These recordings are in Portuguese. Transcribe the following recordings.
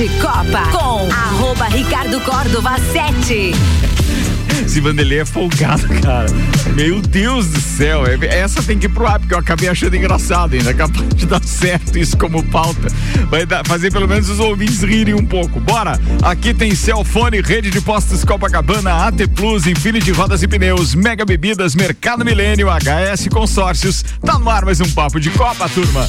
de Copa com arroba Ricardo Córdova 7. Esse Vanderlei é folgado, cara. Meu Deus do céu. É, essa tem que ir pro ar, porque eu acabei achando engraçado ainda. Capaz de dar certo isso como pauta. Vai dar, fazer pelo menos os ouvintes rirem um pouco. Bora! Aqui tem Celfone, Rede de Postos Copacabana, AT Plus, Infinity Rodas e Pneus, Mega Bebidas, Mercado Milênio, HS Consórcios. Tá no ar mais um Papo de Copa, turma.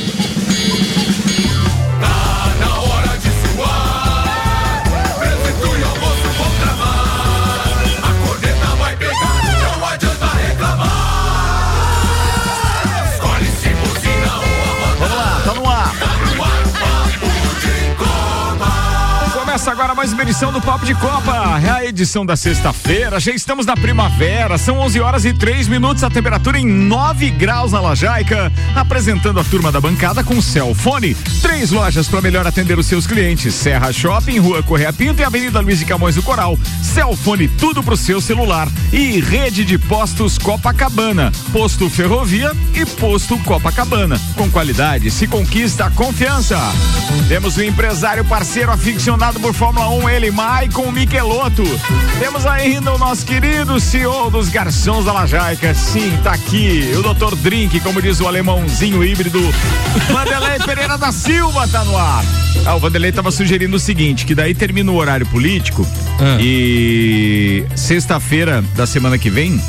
Começa agora mais uma edição do Papo de Copa, é a edição da sexta-feira. Já estamos na primavera, são 11 horas e 3 minutos, a temperatura em 9 graus na Lajaica. Apresentando a turma da bancada com Celfone. Três lojas para melhor atender os seus clientes: Serra Shopping, Rua Correia Pinto e Avenida Luiz de Camões do Coral. Celfone, tudo pro seu celular. E rede de postos Copacabana. Posto Ferrovia e Posto Copacabana. Com qualidade se conquista a confiança. Temos o empresário parceiro aficionado por Fórmula 1, ele, Maicon Michelotto. Temos ainda o nosso querido CEO dos Garçons da Lajaica. Sim, tá aqui. O Dr. Drink, como diz o alemãozinho híbrido. Vanderlei Pereira da Silva tá no ar. Ah, o Vanderlei tava sugerindo o seguinte: que daí termina o horário político ah. e sexta-feira da semana que vem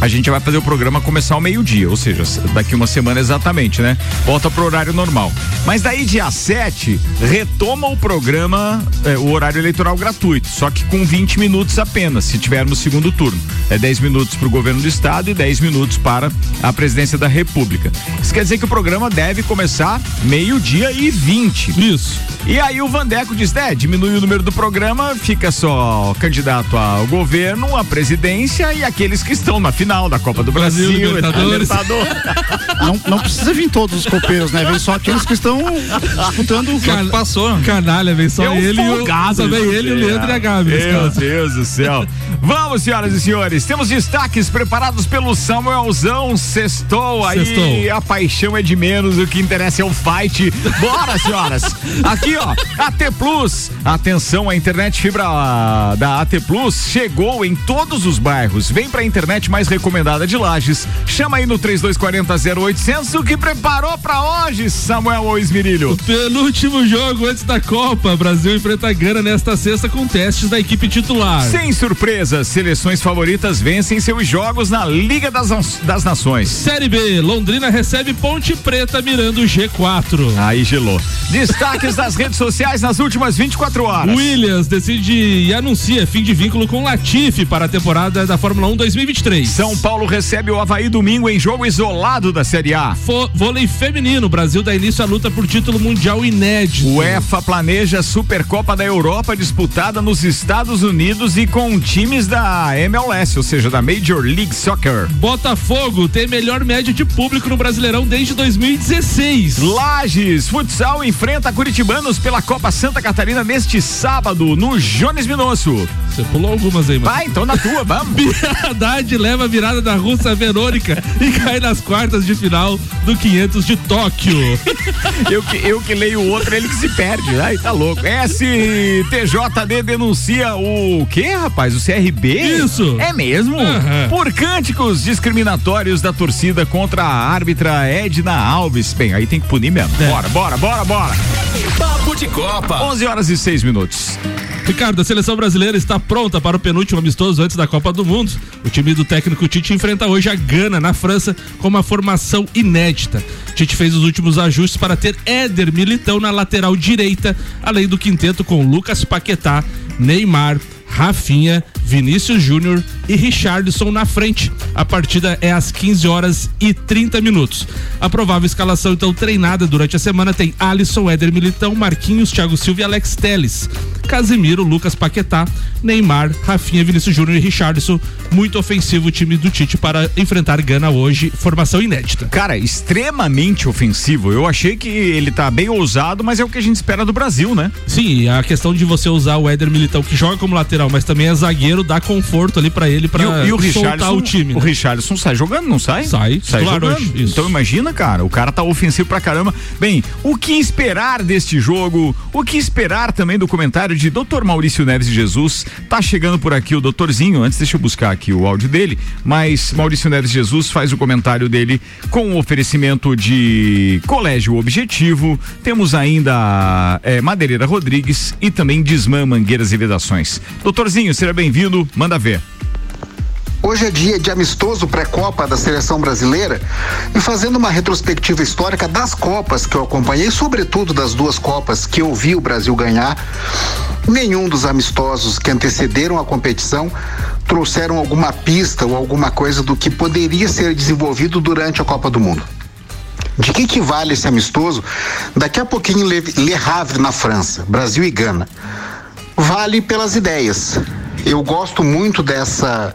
a gente vai fazer o programa começar ao meio-dia, ou seja, daqui uma semana exatamente, né? Volta pro horário normal. Mas daí, dia 7, retoma o programa, é, o horário eleitoral gratuito, só que com 20 minutos apenas, se tivermos segundo turno. É 10 minutos para o governo do estado e 10 minutos para a presidência da República. Isso quer dizer que o programa deve começar meio-dia e 20. Isso. E aí o Vandeco diz, né, diminui o número do programa, fica só candidato ao governo, à presidência e aqueles que estão na final da Copa do Brasil, Brasil Libertadores. não, não precisa vir todos os copeiros, né? Vem só aqueles que estão disputando o Can, passou. Canalha, vem só ele e o, ele o Leandro e a Gabi. Meu Deus do céu. Vamos, senhoras e senhores, temos destaques preparados pelo Samuelzão Sextou. Aí Sextou. a paixão é de menos, o que interessa é o fight. Bora, senhoras. Aqui, ó, AT Plus. Atenção, a internet fibra da AT Plus chegou em todos os bairros. Vem pra internet mais recomendada de Lages. Chama aí no 3240 0800 o que preparou pra hoje, Samuel Oismirilho. O penúltimo jogo antes da Copa. Brasil enfrenta a Gana nesta sexta com testes da equipe titular. Sem surpresas, seleções favoritas vencem seus jogos na Liga das, das Nações. Série B, Londrina recebe Ponte Preta mirando o G4. Aí gelou. Destaques das redes sociais nas últimas 24 horas. Williams decide e anuncia fim de vínculo com Latifi para a temporada da Fórmula 1 2023. São Paulo recebe o Havaí domingo em jogo isolado da Série A. Fo vôlei feminino, Brasil dá início à luta por título mundial inédito. O EFA planeja Supercopa da Europa disputada nos Estados Unidos e com times da MLS, ou seja, da Major League Soccer. Botafogo tem melhor média de público no Brasileirão desde 2016. Lages, futsal enfrenta Curitibanos pela Copa Santa Catarina neste sábado no Jones Minosso. Você pulou algumas aí, mano. Vai, então na tua, vamos. Haddad leva a virada da russa Verônica e cai nas quartas de final do 500 de Tóquio. eu, que, eu que leio o outro, ele que se perde. Ai, tá louco. STJD denuncia o quê, rapaz? O CRB? Isso. É mesmo? Uhum. Por cânticos discriminatórios da torcida contra a árbitra Edna Alves. Bem, aí tem que punir mesmo. É. Bora, bora, bora, bora. Papo de Copa. 11 horas e 6 minutos. Ricardo, a seleção brasileira está pronta para o penúltimo amistoso antes da Copa do Mundo. O time do técnico Tite enfrenta hoje a Gana, na França, com uma formação inédita. Tite fez os últimos ajustes para ter Éder Militão na lateral direita, além do quinteto com Lucas Paquetá, Neymar, Rafinha, Vinícius Júnior e Richardson na frente. A partida é às 15 horas e 30 minutos. A provável escalação, então, treinada durante a semana tem Alisson, Éder Militão, Marquinhos, Thiago Silva e Alex Teles. Casimiro, Lucas Paquetá, Neymar, Rafinha, Vinícius Júnior e Richardson. Muito ofensivo o time do Tite para enfrentar Gana hoje. Formação inédita. Cara, extremamente ofensivo. Eu achei que ele tá bem ousado, mas é o que a gente espera do Brasil, né? Sim, a questão de você usar o Éder Militão, que joga como lateral, mas também é zagueiro, dar conforto ali para ele para soltar o time. Né? O Richarlison sai jogando, não sai? Sai, sai jogando. Hoje, então imagina, cara, o cara tá ofensivo pra caramba. Bem, o que esperar deste jogo? O que esperar também do comentário de Dr. Maurício Neves de Jesus? Tá chegando por aqui o doutorzinho, antes deixa eu buscar aqui o áudio dele, mas Maurício Neves Jesus faz o comentário dele com o oferecimento de Colégio Objetivo. Temos ainda é, Madeireira Rodrigues e também Desmã Mangueiras e Vedações. Doutorzinho, seja bem-vindo, manda ver. Hoje é dia de amistoso pré-copa da seleção brasileira e fazendo uma retrospectiva histórica das copas que eu acompanhei, sobretudo das duas copas que eu vi o Brasil ganhar, nenhum dos amistosos que antecederam a competição trouxeram alguma pista ou alguma coisa do que poderia ser desenvolvido durante a Copa do Mundo. De que, que vale esse amistoso? Daqui a pouquinho Le, Le Havre na França, Brasil e Gana. Vale pelas ideias eu gosto muito dessa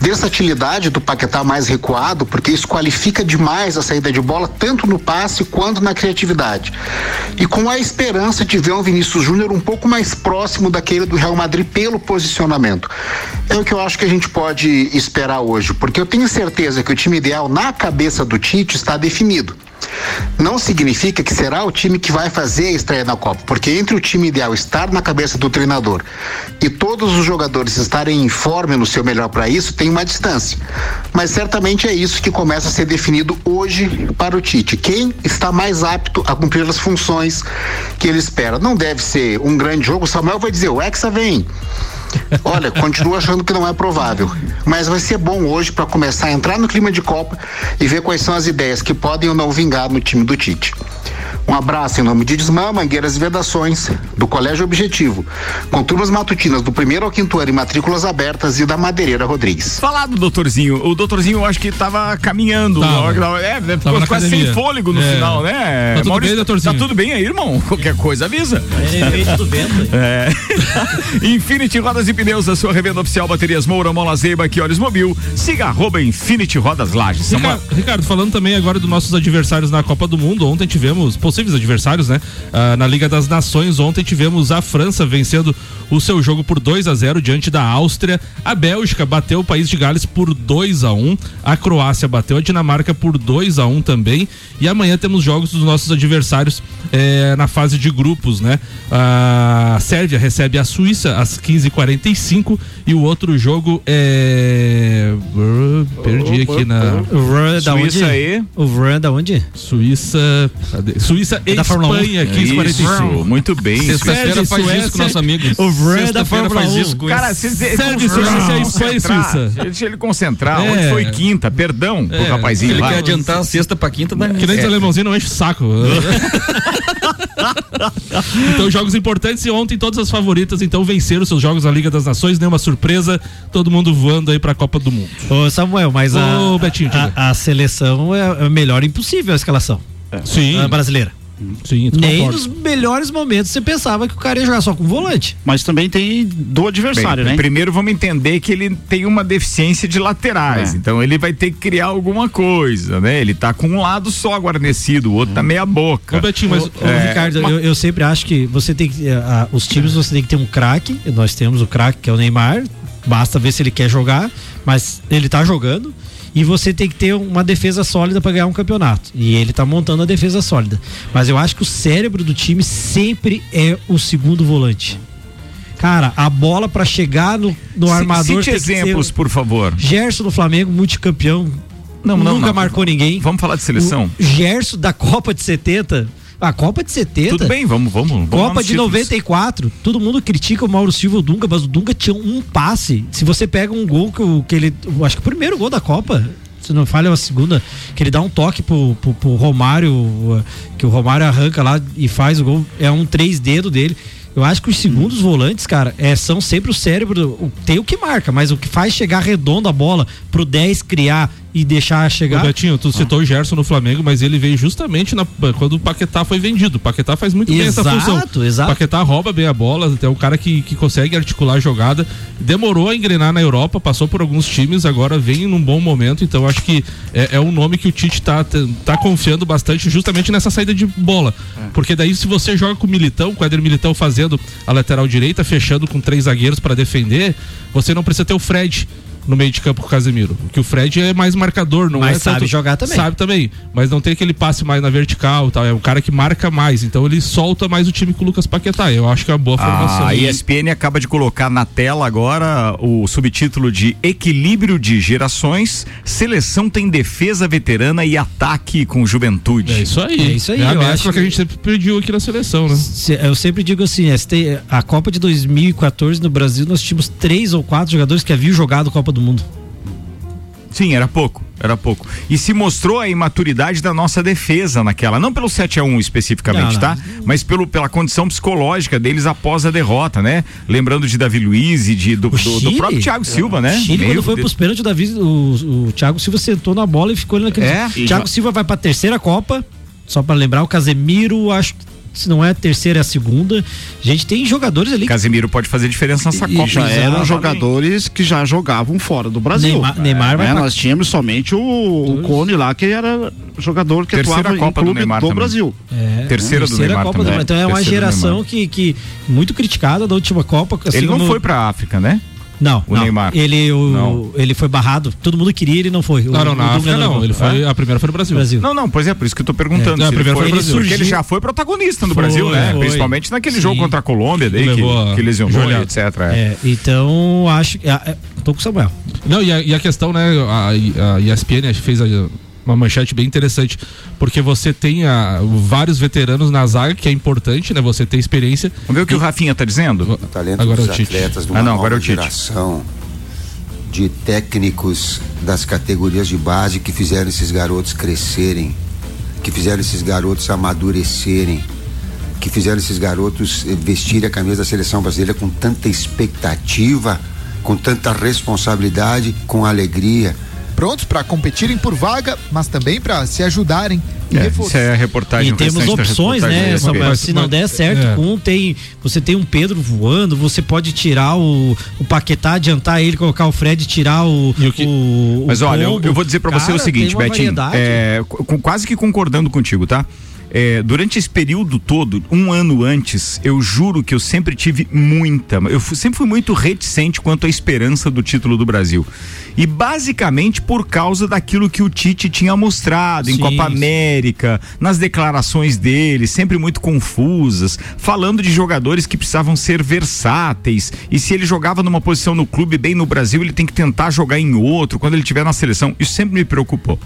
versatilidade do Paquetá mais recuado, porque isso qualifica demais a saída de bola, tanto no passe quanto na criatividade. E com a esperança de ver um Vinícius Júnior um pouco mais próximo daquele do Real Madrid pelo posicionamento. É o que eu acho que a gente pode esperar hoje, porque eu tenho certeza que o time ideal na cabeça do Tite está definido não significa que será o time que vai fazer a estreia na Copa, porque entre o time ideal estar na cabeça do treinador e todos os jogadores estarem em forma no seu melhor para isso, tem uma distância. Mas certamente é isso que começa a ser definido hoje para o Tite. Quem está mais apto a cumprir as funções que ele espera? Não deve ser um grande jogo. O Samuel vai dizer: o Hexa vem. Olha, continuo achando que não é provável, mas vai ser bom hoje para começar a entrar no clima de Copa e ver quais são as ideias que podem ou não vingar no time do Tite. Um abraço em nome de Desmã, Mangueiras e Vedações, do Colégio Objetivo, com turmas matutinas do primeiro ao quinto ano e matrículas abertas e da Madeireira Rodrigues. Falado, doutorzinho. O doutorzinho eu acho que estava caminhando. Tava. É, né, ficou quase sem fôlego no é. final, né? Tá tudo Maurício, bem, doutorzinho? Tá tudo bem aí, irmão? Qualquer coisa avisa. É, tudo bem. É. Infinity Rodas e Pneus, a sua revenda oficial Baterias Moura, Mola Zeiba, que olhos mobil. Siga arroba Infinity Rodas Lages. Ricardo. Ricardo, falando também agora dos nossos adversários na Copa do Mundo, ontem tivemos possíveis adversários, né? Ah, na Liga das Nações, ontem tivemos a França vencendo o seu jogo por 2 a 0 diante da Áustria. A Bélgica bateu o país de Gales por 2 a 1 A Croácia bateu a Dinamarca por 2 a 1 também. E amanhã temos jogos dos nossos adversários eh, na fase de grupos, né? A Sérvia recebe a Suíça às 15h45 e o outro jogo é. Perdi aqui na. O Run da onde? Aí. O Run da onde? Suíça. Cadê? Suíça e é da Espanha, 15h45. Muito bem. Sexta-feira faz Suécia, isso com nosso amigo. O Run da Fórmula faz isso com Cara, se Sérvia, Suíça e Espanha Suíça. Deixa ele concentrar. É. Onde foi quinta? Perdão é. pro rapazinho ele lá. quer adiantar a sexta pra quinta, né? Que nem é. alemãozinho não enche o saco. então, jogos importantes e ontem todas as favoritas então venceram seus jogos na Liga das Nações, nenhuma surpresa, todo mundo voando aí pra Copa do Mundo. Ô Samuel, mas Ô, a, Betinho, a, a, seleção é, é melhor impossível a escalação. É. Sim. A brasileira. Sim, Nem concordo. nos melhores momentos você pensava que o cara ia jogar só com volante. Mas também tem do adversário, Bem, né? Primeiro vamos entender que ele tem uma deficiência de laterais, é. então ele vai ter que criar alguma coisa, né? Ele tá com um lado só guarnecido, o outro tá meia boca. Ô, Betinho, mas, ô, é, Ricardo, eu, eu, sempre acho que você tem que, uh, os times você tem que ter um craque, nós temos o craque que é o Neymar, basta ver se ele quer jogar, mas ele tá jogando e você tem que ter uma defesa sólida para ganhar um campeonato. E ele tá montando a defesa sólida. Mas eu acho que o cérebro do time sempre é o segundo volante. Cara, a bola para chegar no, no armador. Cite exemplos, por favor. Gerson do Flamengo, multicampeão. Não, não, nunca não. marcou ninguém. Vamos falar de seleção. O Gerson da Copa de 70 a Copa de 70. Tudo bem, vamos, vamos. vamos Copa de títulos. 94. Todo mundo critica o Mauro Silva o Dunga, mas o Dunga tinha um passe. Se você pega um gol que, que ele. Acho que o primeiro gol da Copa, se não falha a segunda, que ele dá um toque pro, pro, pro, Romário, que o Romário arranca lá e faz o gol, é um três dedo dele. Eu acho que os segundos volantes, cara, é, são sempre o cérebro, tem o que marca, mas o que faz chegar redondo a bola pro 10 criar e deixar chegar. Ô, Betinho, tu citou o Gerson no Flamengo, mas ele veio justamente na, quando o Paquetá foi vendido. O Paquetá faz muito bem essa função. Exato, exato. O Paquetá rouba bem a bola, é um cara que, que consegue articular a jogada. Demorou a engrenar na Europa, passou por alguns times, agora vem num bom momento. Então acho que é, é um nome que o Tite tá, tá confiando bastante justamente nessa saída de bola. Porque daí, se você joga com o Militão, com o Éder Militão fazendo a lateral direita, fechando com três zagueiros para defender, você não precisa ter o Fred no meio de campo com o Casemiro. Que o Fred é mais marcador, não Mas é sabe tanto- jogar também. Sabe também, mas não tem aquele passe mais na vertical, e tal. É um cara que marca mais, então ele solta mais o time com o Lucas Paquetá. Eu acho que é uma boa formação. A ESPN acaba de colocar na tela agora o subtítulo de Equilíbrio de Gerações. Seleção tem defesa veterana e ataque com juventude. É isso aí. É isso aí, É a eu acho que a gente sempre pediu aqui na seleção, né? Se- Eu sempre digo assim, este- a Copa de 2014 no Brasil nós tínhamos três ou quatro jogadores que haviam jogado Copa do Mundo. Sim, era pouco, era pouco. E se mostrou a imaturidade da nossa defesa naquela, não pelo 7 a 1 especificamente, Não, não. tá? Mas pelo, pela condição psicológica deles após a derrota, né? Lembrando de Davi Luiz e de, do, do- do próprio Thiago Silva, né? O Chile, Meio quando foi de- pros pênaltis, o, Davi, o, o Thiago Silva sentou na bola e ficou ali naquele. É? Thiago Silva vai pra terceira Copa, só pra lembrar, o Casemiro, acho que se não é a terceira, é a segunda. A gente tem jogadores ali. Casemiro pode fazer diferença nessa E Copa. já né? eram jogadores que já jogavam fora do Brasil. Neymar- Neymar vai É, pra- Nós tínhamos somente o, o Cone lá, que era jogador que Terceira atuava Copa em do clube Neymar do também. Brasil. É, Terceira do Neymar Copa também. Mundo. Então é uma Terceira do geração que, que muito criticada da última Copa. assim, Ele não no- foi pra África, né? Não, o não. Neymar. Ele, o, Não. ele foi barrado. Todo mundo queria, ele não foi. O- Não, não, o na África não. levou. Ele foi, a primeira foi no Brasil. Brasil. Não, não, pois é, por isso que eu tô perguntando. É, se a primeira foi no Brasil. Porque ele Surgiu- já foi protagonista no Foi, Brasil, né? foi. Principalmente naquele Sim. jogo contra a Colômbia, daí, que, a que lesionou, joelhada. etc. é. É, então acho que. é, é, tô com o Samuel. Não, e a, e a questão, né? A, a ESPN fez a- uma manchete bem interessante, porque você tem a- vários veteranos na zaga, que é importante, né? Você tem experiência. Vamos ver o que o Rafinha tá dizendo? O talento Agora dos é o Tite. atletas de Ah, uma não, agora é o nova Tite. geração de técnicos das categorias de base que fizeram esses garotos crescerem, que fizeram esses garotos amadurecerem, que fizeram esses garotos eh, vestirem a camisa da seleção brasileira com tanta expectativa, com tanta responsabilidade, com alegria. Prontos para competirem por vaga, mas também para se ajudarem e É, reforçar. isso é a reportagem. E temos opções, reportagem né. Samuel? Se não der certo, é. com um tem. Você tem um Pedro voando, você pode tirar o, o Paquetá, adiantar ele, colocar o Fred, tirar o. E o que- o- o Mas olha, eu, eu vou dizer pra você o seguinte, Betinho, é, com- quase que concordando contigo, tá? É, durante esse período todo, um ano antes, eu juro que eu sempre tive muita, eu fu- sempre fui muito reticente quanto à esperança do título do Brasil. E basicamente por causa daquilo que o Tite tinha mostrado em Sim, Copa sim. América, nas declarações dele, sempre muito confusas, falando de jogadores que precisavam ser versáteis. E se ele jogava numa posição no clube bem no Brasil, ele tem que tentar jogar em outro quando ele estiver na seleção. Isso sempre me preocupou.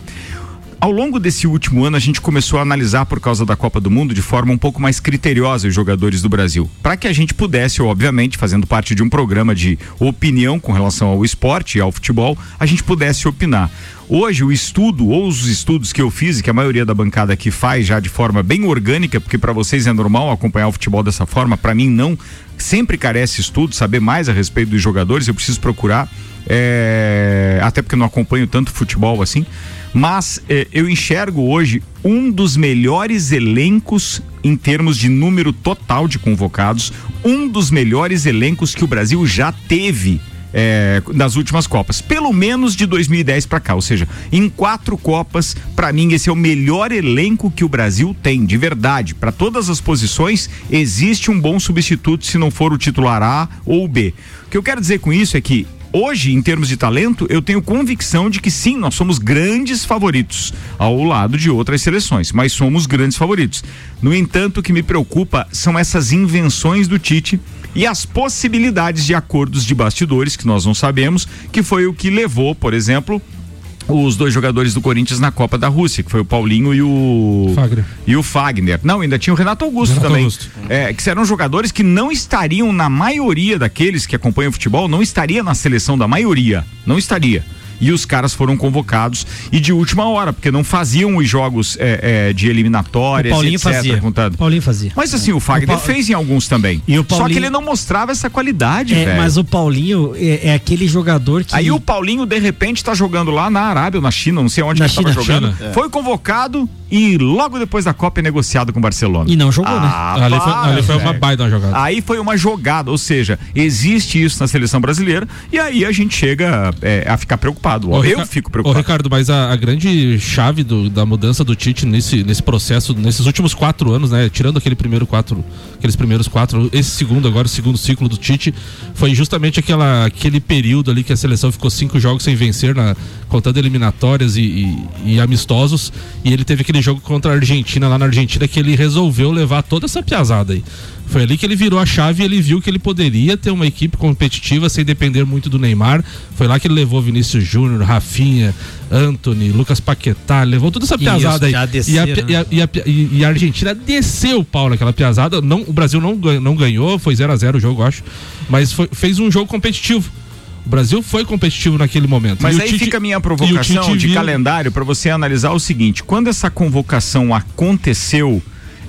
Ao longo desse último ano, a gente começou a analisar, por causa da Copa do Mundo, de forma um pouco mais criteriosa os jogadores do Brasil. Para que a gente pudesse, obviamente, fazendo parte de um programa de opinião com relação ao esporte e ao futebol, a gente pudesse opinar. Hoje, o estudo, ou os estudos que eu fiz, e que a maioria da bancada aqui faz já de forma bem orgânica, porque para vocês é normal acompanhar o futebol dessa forma, para mim não. Sempre carece estudo, saber mais a respeito dos jogadores, eu preciso procurar. é, até porque não acompanho tanto futebol assim. Mas eh, eu enxergo hoje um dos melhores elencos em termos de número total de convocados, um dos melhores elencos que o Brasil já teve eh, nas últimas Copas, pelo menos de 2010 para cá. Ou seja, em quatro Copas, para mim esse é o melhor elenco que o Brasil tem, de verdade. Para todas as posições existe um bom substituto se não for o titular A ou o B. O que eu quero dizer com isso é que Hoje, em termos de talento, eu tenho convicção de que sim, nós somos grandes favoritos ao lado de outras seleções, mas somos grandes favoritos. No entanto, o que me preocupa são essas invenções do Tite e as possibilidades de acordos de bastidores que nós não sabemos, que foi o que levou, por exemplo, os dois jogadores do Corinthians na Copa da Rússia, que foi o Paulinho e o Fagner. e o Fagner. Não, ainda tinha o Renato Augusto Renato também. Augusto. É, que serão jogadores que não estariam na maioria daqueles que acompanham o futebol, não estaria na seleção da maioria, não estaria. E os caras foram convocados e de última hora, porque não faziam os jogos é, é, de eliminatórias, O Paulinho etc. fazia. contando. Paulinho fazia. Mas assim, o Fagner O Pau- fez em alguns também. E o Só que Paulinho- ele não mostrava essa qualidade, É, velho. mas o Paulinho é, é aquele jogador que. Aí o Paulinho, de repente, tá jogando lá na Arábia ou na China, não sei onde Na que ele tava China. jogando. China. Foi convocado e logo depois da Copa é negociado com o Barcelona. E não jogou, né? Ah, ali foi, ali foi uma baita jogada. Aí foi uma jogada, ou seja, existe isso na seleção brasileira e aí a gente chega é, a ficar preocupado. Ô, eu Rica- fico Ô, preocupado. Ricardo, mas a, a grande chave do- da mudança do Tite nesse, nesse processo, nesses últimos quatro anos, né? Tirando aquele primeiro quatro, aqueles primeiros quatro, esse segundo agora, o segundo ciclo do Tite, foi justamente aquela, aquele período ali que a seleção ficou cinco jogos sem vencer, na, contando eliminatórias e, e- e amistosos, e ele teve aquele jogo contra a Argentina lá na Argentina que ele resolveu levar toda essa piazada aí. Foi ali que ele virou a chave e ele viu que ele poderia ter uma equipe competitiva sem depender muito do Neymar. Foi lá que ele levou Vinícius Júnior, Rafinha, Anthony, Lucas Paquetá, levou toda essa piazada aí. e, a, desceram, pi- e, a, e, a, e- e a Argentina desceu o pau naquela piazada. Não, o Brasil não, ganhou- não ganhou, foi 0 a 0 o jogo, eu acho. Mas foi- fez um jogo competitivo. O Brasil foi competitivo naquele momento. Mas E aí Tite- fica a minha provocação de viu- calendário para você analisar o seguinte: quando essa convocação aconteceu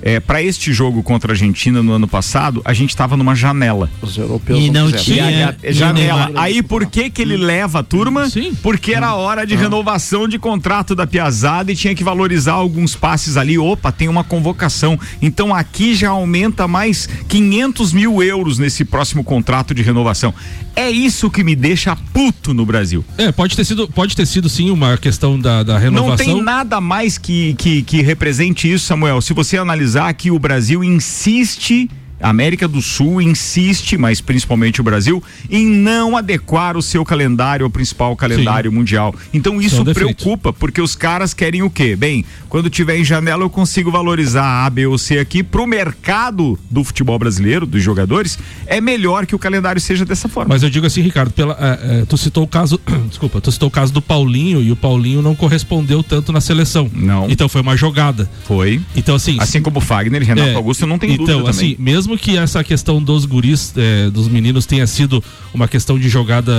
é, para este jogo contra a Argentina no ano passado, a gente estava numa janela. Os europeus E não quiseram. tinha- E a- e janela. Neymar- Aí por que que ele leva a turma? Sim. Porque era hora de renovação de contrato da Piazada e tinha que valorizar alguns passes ali. Opa, tem uma convocação. Então aqui já aumenta mais 500 mil euros nesse próximo contrato de renovação. É isso que me deixa puto no Brasil. É, pode ter sido, pode ter sido sim uma questão da, da renovação. Não tem nada mais que, que, que represente isso, Samuel. Se você analisar que o Brasil insiste. A América do Sul insiste, mas principalmente o Brasil, em não adequar o seu calendário ao principal calendário mundial. Então é isso defeito. preocupa, porque os caras querem o quê? Bem, quando tiver em janela eu consigo valorizar a B ou C aqui pro mercado do futebol brasileiro, dos jogadores, é melhor que o calendário seja dessa forma. Mas eu digo assim, Ricardo, pela, é, é, tu citou o caso, desculpa, tu citou o caso do Paulinho e o Paulinho não correspondeu tanto na seleção. Não. Então foi uma jogada. Foi. Então assim, Assim como o Fagner e Renato É, Augusto, eu não tenho então, dúvida também. assim, mesmo que essa questão dos guris, é, dos meninos tenha sido uma questão de jogada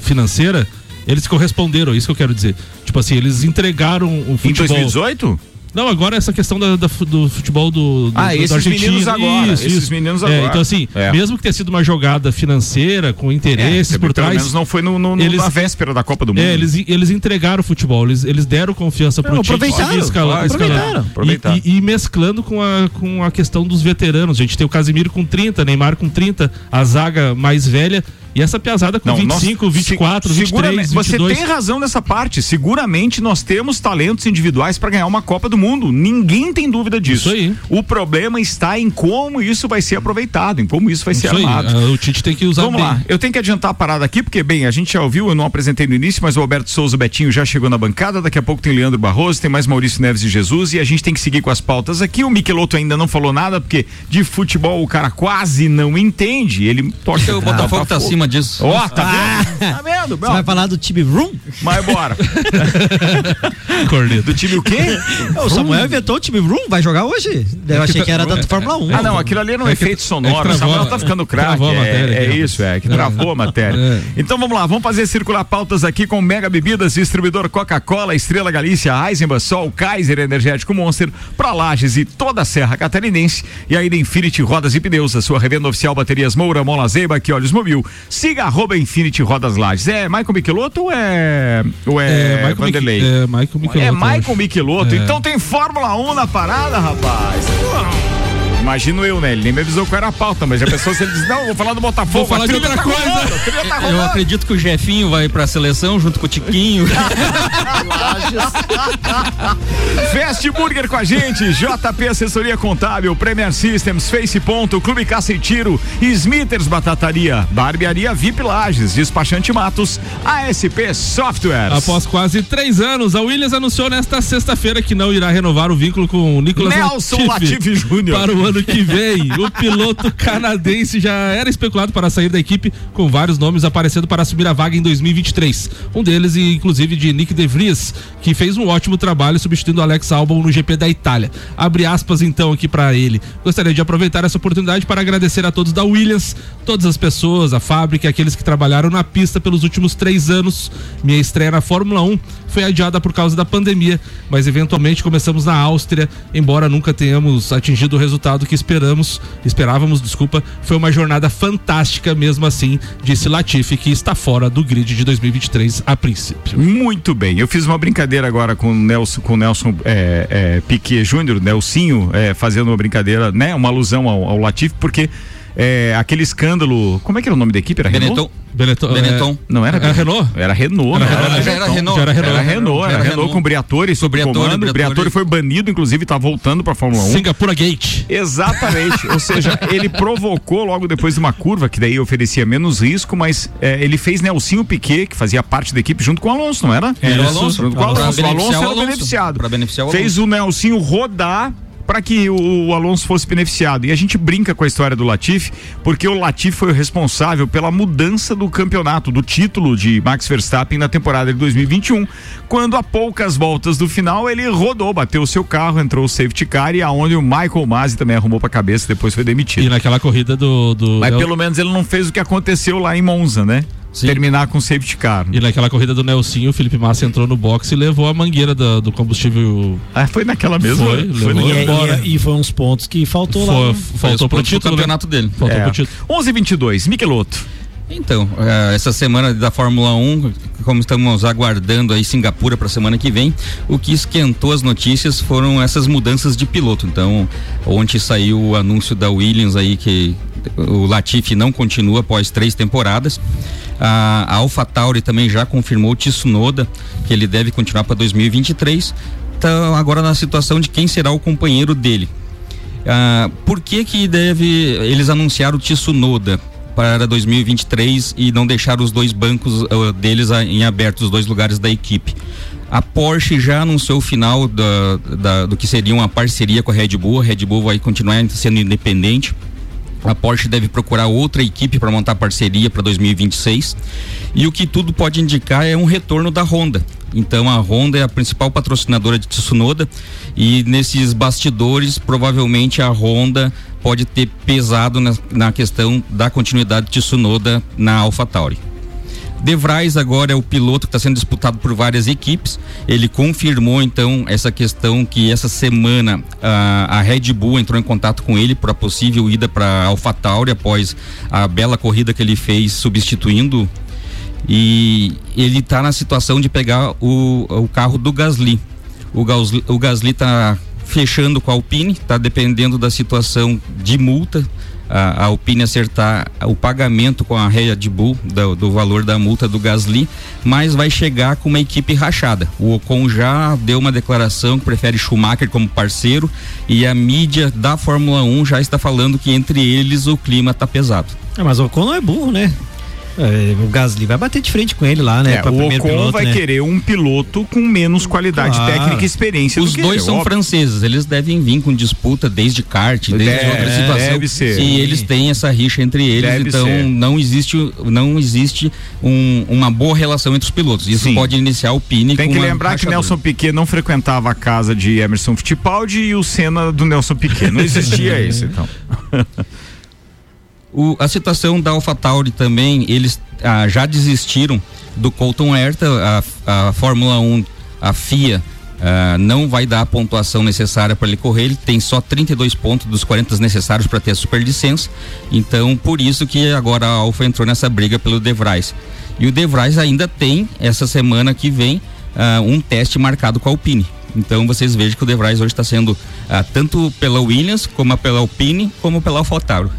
financeira, eles corresponderam, é isso que eu quero dizer. Tipo assim, eles entregaram o Em futebol. 2018? Não, agora essa questão da- da do futebol do, do Ah, da esses Argentina. meninos agora, esses meninos É, agora. então assim, É. mesmo que tenha sido uma jogada financeira com interesses É, por pelo trás, menos não foi no, no- eles- na véspera da Copa do Mundo. é, eles, eles entregaram o futebol, eles, eles deram confiança pro Não, Tite aproveitaram, seguir escala- claro, escalando. aproveitaram, aproveitaram. E, e- e mesclando com a, com a questão dos veteranos. A gente tem o Casimiro com 30, Neymar com 30, a zaga mais velha e essa piazada com Não, 25, nós- 24, se- 23, seguramente- 22. Você tem razão nessa parte. Seguramente nós temos talentos individuais para ganhar uma Copa do Mundo. Ninguém tem dúvida disso. Isso aí. O problema está em como isso vai ser aproveitado, em como isso vai ser Isso aí, armado. ah, o Tite tem que usar Vamos bem. lá, eu tenho que adiantar a parada aqui, porque, bem, a gente já ouviu, eu não apresentei no início, mas o Alberto Souza Betinho já chegou na bancada. Daqui a pouco tem Leandro Barroso, tem mais Maurício Neves e Jesus, e a gente tem que seguir com as pautas aqui. O Miqueloto ainda não falou nada, porque de futebol o cara quase não entende. Ele torce O Botafogo tá acima disso. Ó, tá vendo? Tá vendo? Você vai falar do time Room? Mas bora. Corneta. Do time o quê? O Samuel inventou o time Room, vai jogar hoje? Eu achei que era da Fórmula 1. Ah, não, aquilo ali era um É que- efeito sonoro. é o Samuel tá ficando craque. É, é isso, é, que travou a matéria. É. Então vamos lá, vamos fazer circular pautas aqui com Mega Bebidas, distribuidor Coca-Cola, Estrela Galícia, Eisenbahn, Sol, Kaiser Energético Monster, pra Lages e toda a Serra Catarinense. E aí da Infinity Rodas e Pneus, a sua revenda oficial Baterias Moura, Mola Zeiba, que Olhos Mobil. Siga arroba Infinity Rodas Lages. É Michael Michelotto ou é, ou é, É, Michael Vanderlei? É, Michael Michelotto, É Michael. Michelotto. É. Então tem Fórmula 1 na parada, rapaz. Imagino eu, né? Ele nem me avisou qual era a pauta, mas já pensou se ele diz, não, vou falar do Botafogo. Vou falar a de outra tá coisa. rolando, a tá Eu acredito que o Jefinho vai pra seleção junto com o Tiquinho. Fast Burger com a gente, JP Assessoria Contábil, Premier Systems, Face Ponto, Clube Caça e Tiro, Smithers Batataria, Barbearia VIP Lages, Despachante Matos, ASP Softwares. Após quase três anos, a Williams anunciou nesta sexta-feira que não irá renovar o vínculo com o Nicolas Nelson Latifi Júnior. para o ano ano que vem. O piloto canadense já era especulado para sair da equipe, com vários nomes aparecendo para assumir a vaga em 2023. Um deles, inclusive, de Nick De Vries, que fez um ótimo trabalho substituindo Alex Albon no GP da Itália. Abre aspas então aqui para ele. Gostaria de aproveitar essa oportunidade para agradecer a todos da Williams, todas as pessoas, a fábrica aqueles que trabalharam na pista pelos últimos três anos. Minha estreia na Fórmula 1 foi adiada por causa da pandemia, mas eventualmente começamos na Áustria, embora nunca tenhamos atingido o resultado que esperamos, esperávamos, desculpa, foi uma jornada fantástica mesmo assim, disse Latifi, que está fora do grid de 2023 a princípio. Muito bem, eu fiz uma brincadeira agora com o Nelson, com Nelson é, é, Piquet Júnior, Nelsinho, é, fazendo uma brincadeira, né, uma alusão ao, ao Latifi, porque é, aquele escândalo. Como é que era o nome da equipe? Era Benetton. Renault? Benetton. Benetton. é, Não era, Era Renault? Era Renault, Era né? Renault. Já era Renault. Era Renault. Era Renault, era era Renault com Briatore sob Briatore, comando. Briatore. Foi banido, inclusive tá voltando pra Fórmula 1. Singapura Gate. Exatamente. Ou seja, ele provocou logo depois de uma curva que daí oferecia menos risco, mas é, ele fez Nelsinho Piquet, que fazia parte da equipe, junto com o Alonso, não era? Era o Alonso. Junto com o Alonso. O Alonso era beneficiado. Fez o Nelsinho rodar para que o, o Alonso fosse beneficiado. E a gente brinca com a história do Latifi, porque o Latifi foi o responsável pela mudança do campeonato, do título de Max Verstappen na temporada de 2021, quando a poucas voltas do final ele rodou, bateu o seu carro, entrou o safety car e aonde o Michael Masi também arrumou para a cabeça, depois foi demitido. E naquela corrida do. do Mas pelo menos ele não fez o que aconteceu lá em Monza, né? Sim. Terminar com safety car. E naquela corrida do Nelsinho, o Felipe Massa entrou no box e levou a mangueira da- do combustível. Ah, foi naquela mesma. Foi, levou naquela- E, embora. e, e foi uns pontos que faltou lá. Foi- né? faltou pro pro título. né? campeonato dele. Faltou É. pro título. 11 22 Michelotto. Então, eh, essa semana da Fórmula 1, como estamos aguardando aí Singapura para a semana que vem, o que esquentou as notícias foram essas mudanças de piloto. Então, ontem saiu o anúncio da Williams aí que o Latifi não continua após três temporadas. A, AlphaTauri também já confirmou o Tsunoda que ele deve continuar para 2023. Então, agora na situação de quem será o companheiro dele. Ah, por que que deve eles anunciaram o Tsunoda para 2023 e não deixar os dois bancos ah, deles em aberto, os dois lugares da equipe? A Porsche já anunciou o final da, da- do que seria uma parceria com a Red Bull. A Red Bull vai continuar sendo independente. A Porsche deve procurar outra equipe para montar parceria para 2026. E o que tudo pode indicar é um retorno da Honda. Então a Honda é a principal patrocinadora de Tsunoda e nesses bastidores provavelmente a Honda pode ter pesado na, na questão da continuidade de Tsunoda na AlphaTauri. De Vries agora é o piloto que está sendo disputado por várias equipes. Ele confirmou então essa questão que essa semana a, a Red Bull entrou em contato com ele para possível ida para AlphaTauri após a bela corrida que ele fez substituindo e ele está na situação de pegar o, o carro do Gasly. O Gasly, o Gasly tá fechando com a Alpine, está dependendo da situação de multa. A, a Alpine acertar o pagamento com a Red Bull do, do valor da multa do Gasly, mas vai chegar com uma equipe rachada. O Ocon já deu uma declaração que prefere Schumacher como parceiro e a mídia da Fórmula 1 já está falando que entre eles o clima está pesado. É, mas o Ocon não é burro, né? É, o Gasly vai bater de frente com ele lá, né? É, o Ocon piloto, vai né? querer um piloto com menos qualidade Claro. técnica e experiência Os do que dois ele, são óbvio. franceses, eles devem vir com disputa desde kart, desde Deve- outra situação. deve ser. E eles têm essa rixa entre eles, Deve então ser. não existe, não existe um- uma boa relação entre os pilotos. Isso Sim. pode iniciar o Pini Tem que lembrar que. Nelson Piquet não frequentava a casa de Emerson Fittipaldi e o Senna do Nelson Piquet. Não existia isso, então. O- a situação da AlphaTauri também, eles ah, já desistiram do Colton Herta, a, a Fórmula 1, a FIA ah, não vai dar a pontuação necessária para ele correr, ele tem só 32 pontos dos 40 necessários para ter a superlicença, então por isso que agora a Alfa entrou nessa briga pelo De Vries. E o De Vries ainda tem, essa semana que vem, ah, um teste marcado com a Alpine. Então vocês vejam que o De Vries hoje está sendo ah, tanto pela Williams, como pela Alpine, como pela AlphaTauri.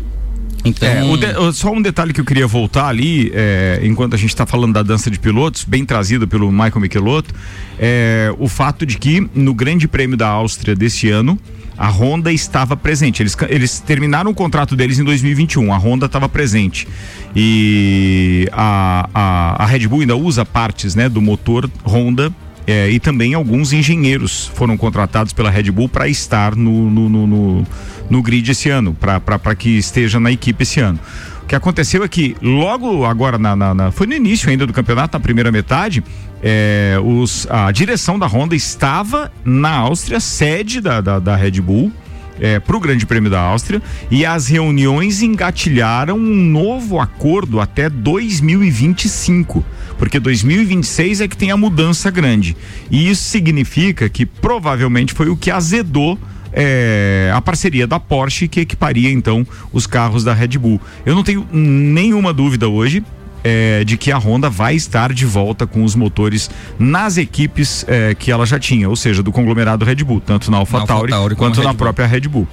Então, É, de- só um detalhe que eu queria voltar ali, é, enquanto a gente está falando da dança de pilotos, bem trazido pelo Michael Michelotto, é o fato de que no Grande Prêmio da Áustria desse ano, a Honda estava presente. Eles, eles terminaram o contrato deles em 2021, a Honda estava presente. E a, a, a Red Bull ainda usa partes né, do motor Honda é, e também alguns engenheiros foram contratados pela Red Bull para estar no, no, no, no, no grid esse ano, para que esteja na equipe esse ano. O que aconteceu é que logo agora, na, na, na foi no início ainda do campeonato, na primeira metade, é, os, a direção da Honda estava na Áustria, sede da, da, da Red Bull, é, para o Grande Prêmio da Áustria e as reuniões engatilharam um novo acordo até 2025, porque 2026 é que tem a mudança grande. E isso significa que provavelmente foi o que azedou é, a parceria da Porsche que equiparia então os carros da Red Bull. Eu não tenho nenhuma dúvida hoje é, de que a Honda vai estar de volta com os motores nas equipes é, que ela já tinha, ou seja, do conglomerado Red Bull, tanto na AlphaTauri Alpha quanto na Bull. própria Red Bull.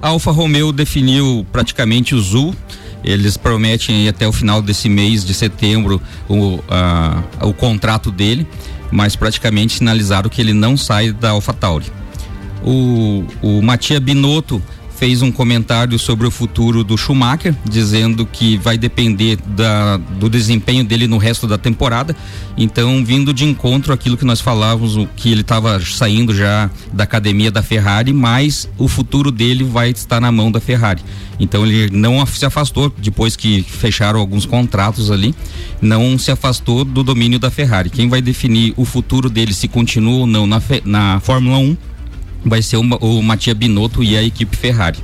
A Alfa Romeo definiu praticamente o Zul. Eles prometem até o final desse mês de setembro o, a, o contrato dele, mas praticamente sinalizaram que ele não sai da AlphaTauri o, o Matia Binotto fez um comentário sobre o futuro do Schumacher, dizendo que vai depender da, do desempenho dele no resto da temporada. Então, vindo de encontro aquilo que nós falávamos, o que ele estava saindo já da academia da Ferrari, mas o futuro dele vai estar na mão da Ferrari. Então, ele não se afastou depois que fecharam alguns contratos ali, não se afastou do domínio da Ferrari. Quem vai definir o futuro dele, se continua ou não na, na Fórmula 1, vai ser o, Mattia Binotto e a equipe Ferrari.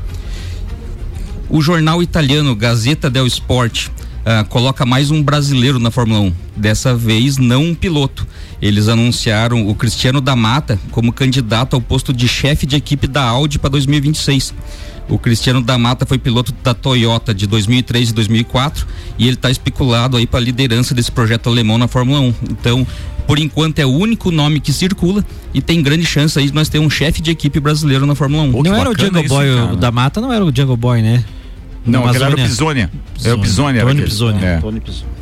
O jornal italiano Gazeta dello Sport uh, coloca mais um brasileiro na Fórmula 1. Dessa vez, não um piloto. Eles anunciaram o Cristiano da Mata como candidato ao posto de chefe de equipe da Audi para 2026. O Cristiano da Mata foi piloto da Toyota de 2003 e 2004 e ele está especulado aí para a liderança desse projeto alemão na Fórmula 1. Então, por enquanto é o único nome que circula e tem grande chance aí de nós ter um chefe de equipe brasileiro na Fórmula 1. Pô, não era o Jungle isso, Boy o da Mata, não era o Jungle Boy, né? Não, aquele era o Pisonia. É o Pisonia. Tony Pisonia. É. Tony Pisonia.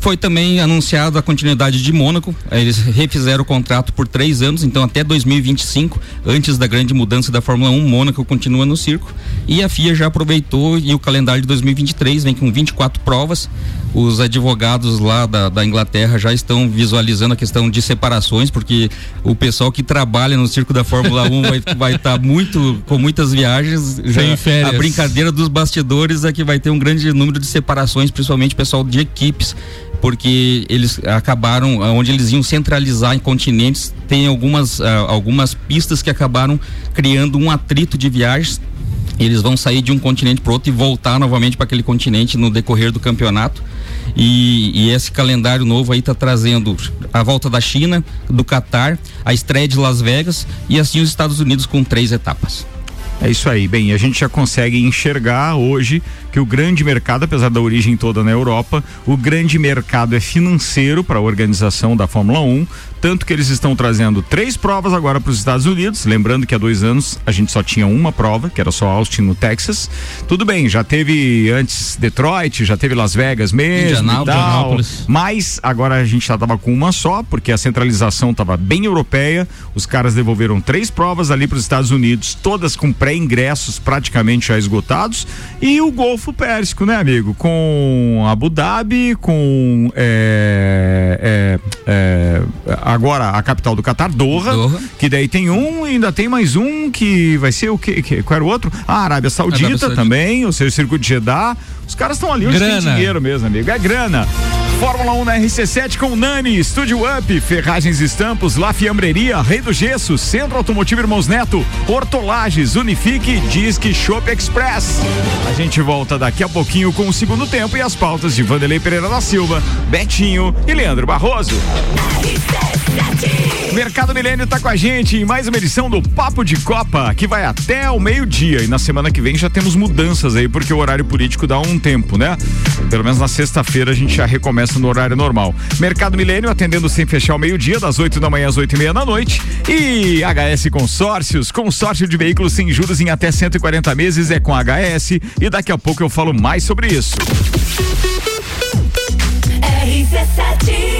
Foi também anunciado a continuidade de Mônaco. Eles refizeram o contrato por três anos, então até 2025, antes da grande mudança da Fórmula 1, Mônaco continua no circo. E a FIA já aproveitou e o calendário de 2023 vem com 24 provas. Os advogados lá da, da Inglaterra já estão visualizando a questão de separações, porque o pessoal que trabalha no circo da Fórmula 1 vai estar vai tá muito com muitas viagens. Já, férias. A brincadeira dos bastidores é que vai ter um grande número de separações, principalmente pessoal de equipes porque eles acabaram, onde eles iam centralizar em continentes, tem algumas, uh, algumas pistas que acabaram criando um atrito de viagens. Eles vão sair de um continente para outro e voltar novamente para aquele continente no decorrer do campeonato. E, e, esse calendário novo aí está trazendo a volta da China, do Catar, a estreia de Las Vegas e assim os Estados Unidos com três etapas. É isso aí. Bem, a gente já consegue enxergar hoje que o grande mercado, apesar da origem toda na Europa, o grande mercado é financeiro para a organização da Fórmula 1, tanto que eles estão trazendo três provas agora para os Estados Unidos. Lembrando que há dois anos a gente só tinha uma prova, que era só Austin no Texas. Tudo bem, já teve antes Detroit, já teve Las Vegas mesmo tal, mas agora a gente já estava com uma só, porque a centralização estava bem europeia. Os caras devolveram três provas ali para os Estados Unidos, todas com pré-ingressos praticamente já esgotados. E o Golfo Pérsico, né, amigo? Com Abu Dhabi, com é, é, é, agora a capital do Catar, Doha, Doha, que daí tem um e ainda tem mais um que vai ser o que, que qual era o outro? A Arábia Saudita, Arábia Saudita. também, ou seja, o circuito de Jeddah. Os caras estão ali onde grana. tem dinheiro mesmo, amigo. É grana. Fórmula 1 na RC7 com Nani, Estúdio Up, Ferragens Estampos, La Fiambreria, Rei do Gesso, Centro Automotivo Irmãos Neto, Hortolages, Unifique, Disque Shop Express. A gente volta daqui a pouquinho com o segundo tempo e as pautas de Vanderlei Pereira da Silva, Betinho e Leandro Barroso. Mercado Milênio está com a gente em mais uma edição do Papo de Copa, que vai até o meio-dia. E na semana que vem já temos mudanças aí, porque o horário político dá um tempo, né? Pelo menos na sexta-feira a gente já recomeça no horário normal. Mercado Milênio atendendo sem fechar o meio-dia, das 8 da manhã às 8 e meia da noite. E HS Consórcios, consórcio de veículos sem juros em até 140 meses é com HS. E daqui a pouco eu falo mais sobre isso. RC7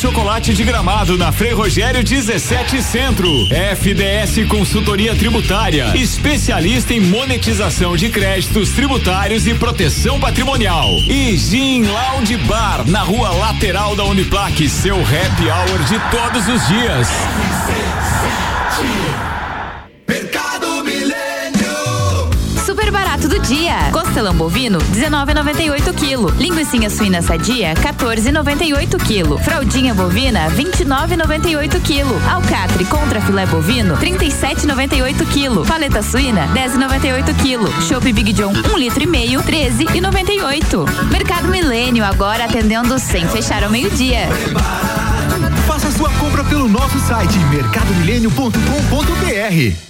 chocolate de gramado na Frei Rogério 17 Centro. FDS Consultoria Tributária. Especialista em monetização de créditos tributários e proteção patrimonial. E Gin Lounge Bar na rua lateral da Uniplaque. Seu happy hour de todos os dias. Do dia. Costelão bovino, 19,98 kg. Linguiça suína sadia, 14,98 kg. Fraldinha bovina, 29,98 kg. Alcatre contra filé bovino, 37,98 kg. Paleta suína, 10,98 kg. Chopp Big John, 1 litro e meio, 13,98. Mercado Milênio agora atendendo sem fechar ao meio-dia. Faça sua compra pelo nosso site mercadomilênio.com.br.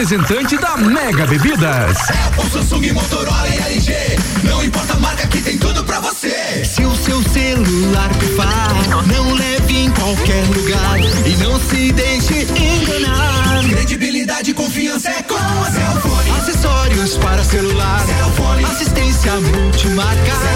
da Mega Bebidas. Apple, Samsung, Motorola e LG. Não importa a marca que tem tudo pra você. Se o seu celular pifar, não leve em qualquer lugar e não se deixe enganar. Credibilidade e confiança é com a Cellfone. Acessórios para celular. Cellfone. Assistência multimarca.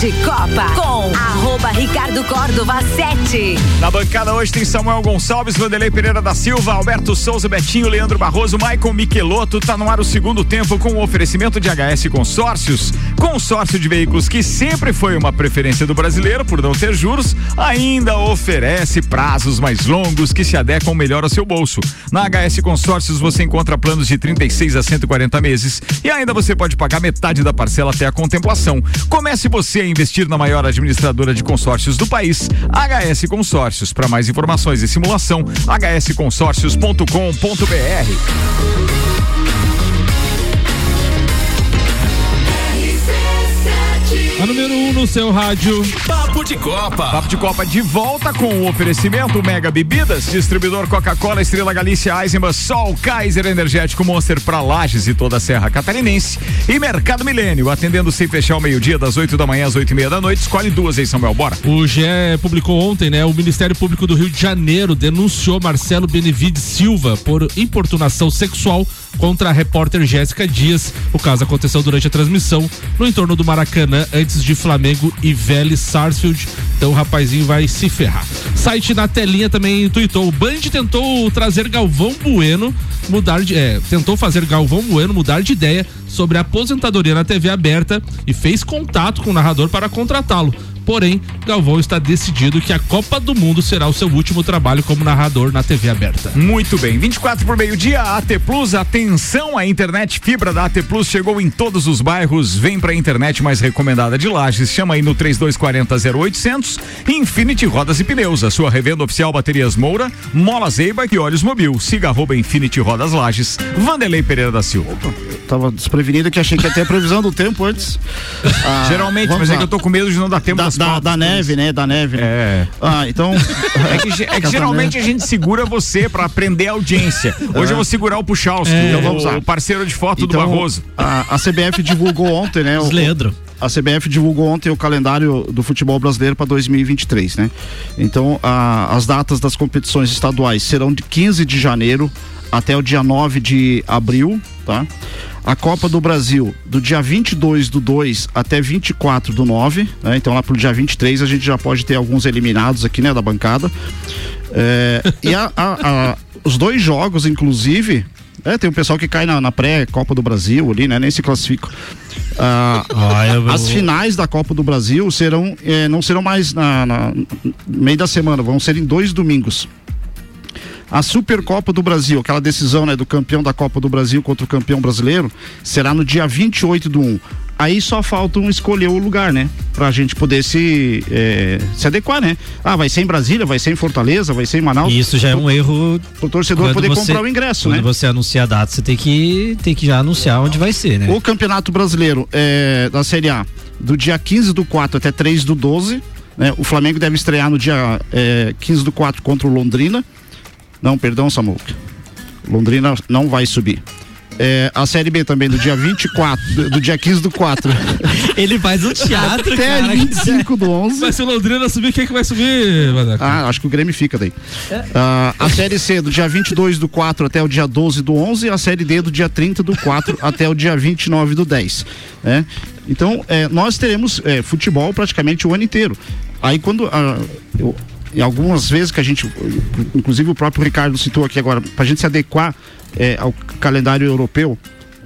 De Copa com arroba Ricardo Córdova 7. Na bancada hoje tem Samuel Gonçalves, Vanderlei Pereira da Silva, Alberto Souza, Betinho, Leandro Barroso, Maicon Michelotto. Tá no ar o segundo tempo com o oferecimento de HS Consórcios. Consórcio de veículos que sempre foi uma preferência do brasileiro por não ter juros, ainda oferece prazos mais longos que se adequam melhor ao seu bolso. Na HS Consórcios você encontra planos de 36 a 140 meses e ainda você pode pagar metade da parcela até a contemplação. Comece você a investir na maior administradora de consórcios do país, HS Consórcios. Para mais informações e simulação, hsconsórcios.com.br. no seu rádio. Papo de Copa. Papo de Copa de volta com o oferecimento Mega Bebidas, distribuidor Coca-Cola, Estrela Galícia, Eisenbahn, Sol, Kaiser Energético Monster para Lages e toda a Serra Catarinense. E Mercado Milênio, atendendo sem fechar ao meio-dia, das 8 da manhã às 8 e meia da noite. Escolhe duas aí, Samuel, bora. O GE publicou ontem, né? O Ministério Público do Rio de Janeiro denunciou Marcelo Benevides Silva por importunação sexual contra a repórter Jéssica Dias. O caso aconteceu durante a transmissão no entorno do Maracanã, antes de Flamengo e Vélez Sarsfield. Então o rapazinho vai se ferrar. Site na telinha também tweetou. O Band tentou trazer Galvão Bueno mudar de. É, tentou fazer Galvão Bueno mudar de ideia sobre a aposentadoria na TV aberta e fez contato com o narrador para contratá-lo. Porém, Galvão está decidido que a Copa do Mundo será o seu último trabalho como narrador na TV aberta. Muito bem, 24 por meio-dia, AT Plus, atenção, a internet fibra da AT Plus chegou em todos os bairros. Vem pra internet mais recomendada de Lages. Chama aí no 3240 0800. Infinity Rodas e Pneus, a sua revenda oficial Baterias Moura, Mola Zeiba e Olhos Mobil. Siga arroba Infinity Rodas Lages. Vanderlei Pereira da Silva. Tava desprevenido que achei que ia ter a previsão do tempo antes. Ah, Geralmente, mas é lá. que eu tô com medo de não dar tempo da, das da, da neve, né? Da neve. né? É. Ah, então. É que, é que geralmente a gente segura você pra aprender a audiência. Hoje eu vou segurar o Puchalski, É. o, Então vamos lá. o parceiro de foto do Então, Barroso. A, a CBF divulgou ontem, né? o- Leandro. A CBF divulgou ontem o calendário do futebol brasileiro para 2023, né? Então, a- as datas das competições estaduais serão de 15 de janeiro até o dia 9 de abril, tá? A Copa do Brasil, do dia 22 do 2 até 24 do 9, né? Então, lá pro dia 23 a gente já pode ter alguns eliminados aqui, né, da bancada. É, e a- a- a- os dois jogos, inclusive, é, tem um pessoal que cai na, na pré-Copa do Brasil ali, né? Nem se classifica. Ah, as finais da Copa do Brasil serão, eh, não serão mais na, na- no meio da semana, vão ser em dois domingos. A Supercopa do Brasil, aquela decisão né, do campeão da Copa do Brasil contra o campeão brasileiro, será no dia 28 do 1. Aí só falta um escolher o lugar, né? Pra gente poder se, eh, se adequar, né? Ah, vai ser em Brasília, vai ser em Fortaleza, vai ser em Manaus. E isso já é um erro. O torcedor Quando poder você- comprar o ingresso, quando né? você anuncia a data, você tem que, tem que já anunciar onde vai ser, né? O Campeonato Brasileiro é, da Série A, do dia 15 do 4 até 3 do 12. Né? O Flamengo deve estrear no dia é, 15 do 4 contra o Londrina. Não, perdão, Samuca. Londrina não vai subir. É, a Série B também, do dia 24, do, do dia 15 do 4. Ele faz um teatro, Até cara. 25 do 11. Mas se o Londrina subir, quem é que vai subir, Vadeco? Ah, acho que o Grêmio fica daí. Ah, a Série C do dia 22 do 4 até o dia 12 do 11 e a Série D do dia 30 do 4 até o dia 29 do 10. Né? Então, eh, nós teremos eh, futebol praticamente o ano inteiro. Aí quando. ah, eu- e algumas vezes que a gente, inclusive o próprio Ricardo citou aqui agora, para a gente se adequar eh, ao calendário europeu,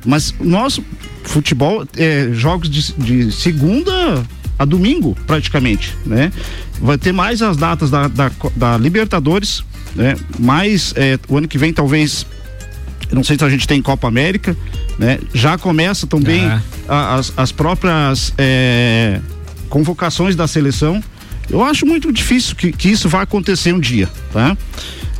mas nosso futebol é jogos de, de segunda a domingo, praticamente, né? Vai ter mais as datas da, da, da Libertadores, né? Mais eh, o ano que vem talvez não sei se a gente tem Copa América, né? Já começa também Ah. as, as próprias eh, convocações da seleção. Eu acho muito difícil que, que isso vá acontecer um dia, tá?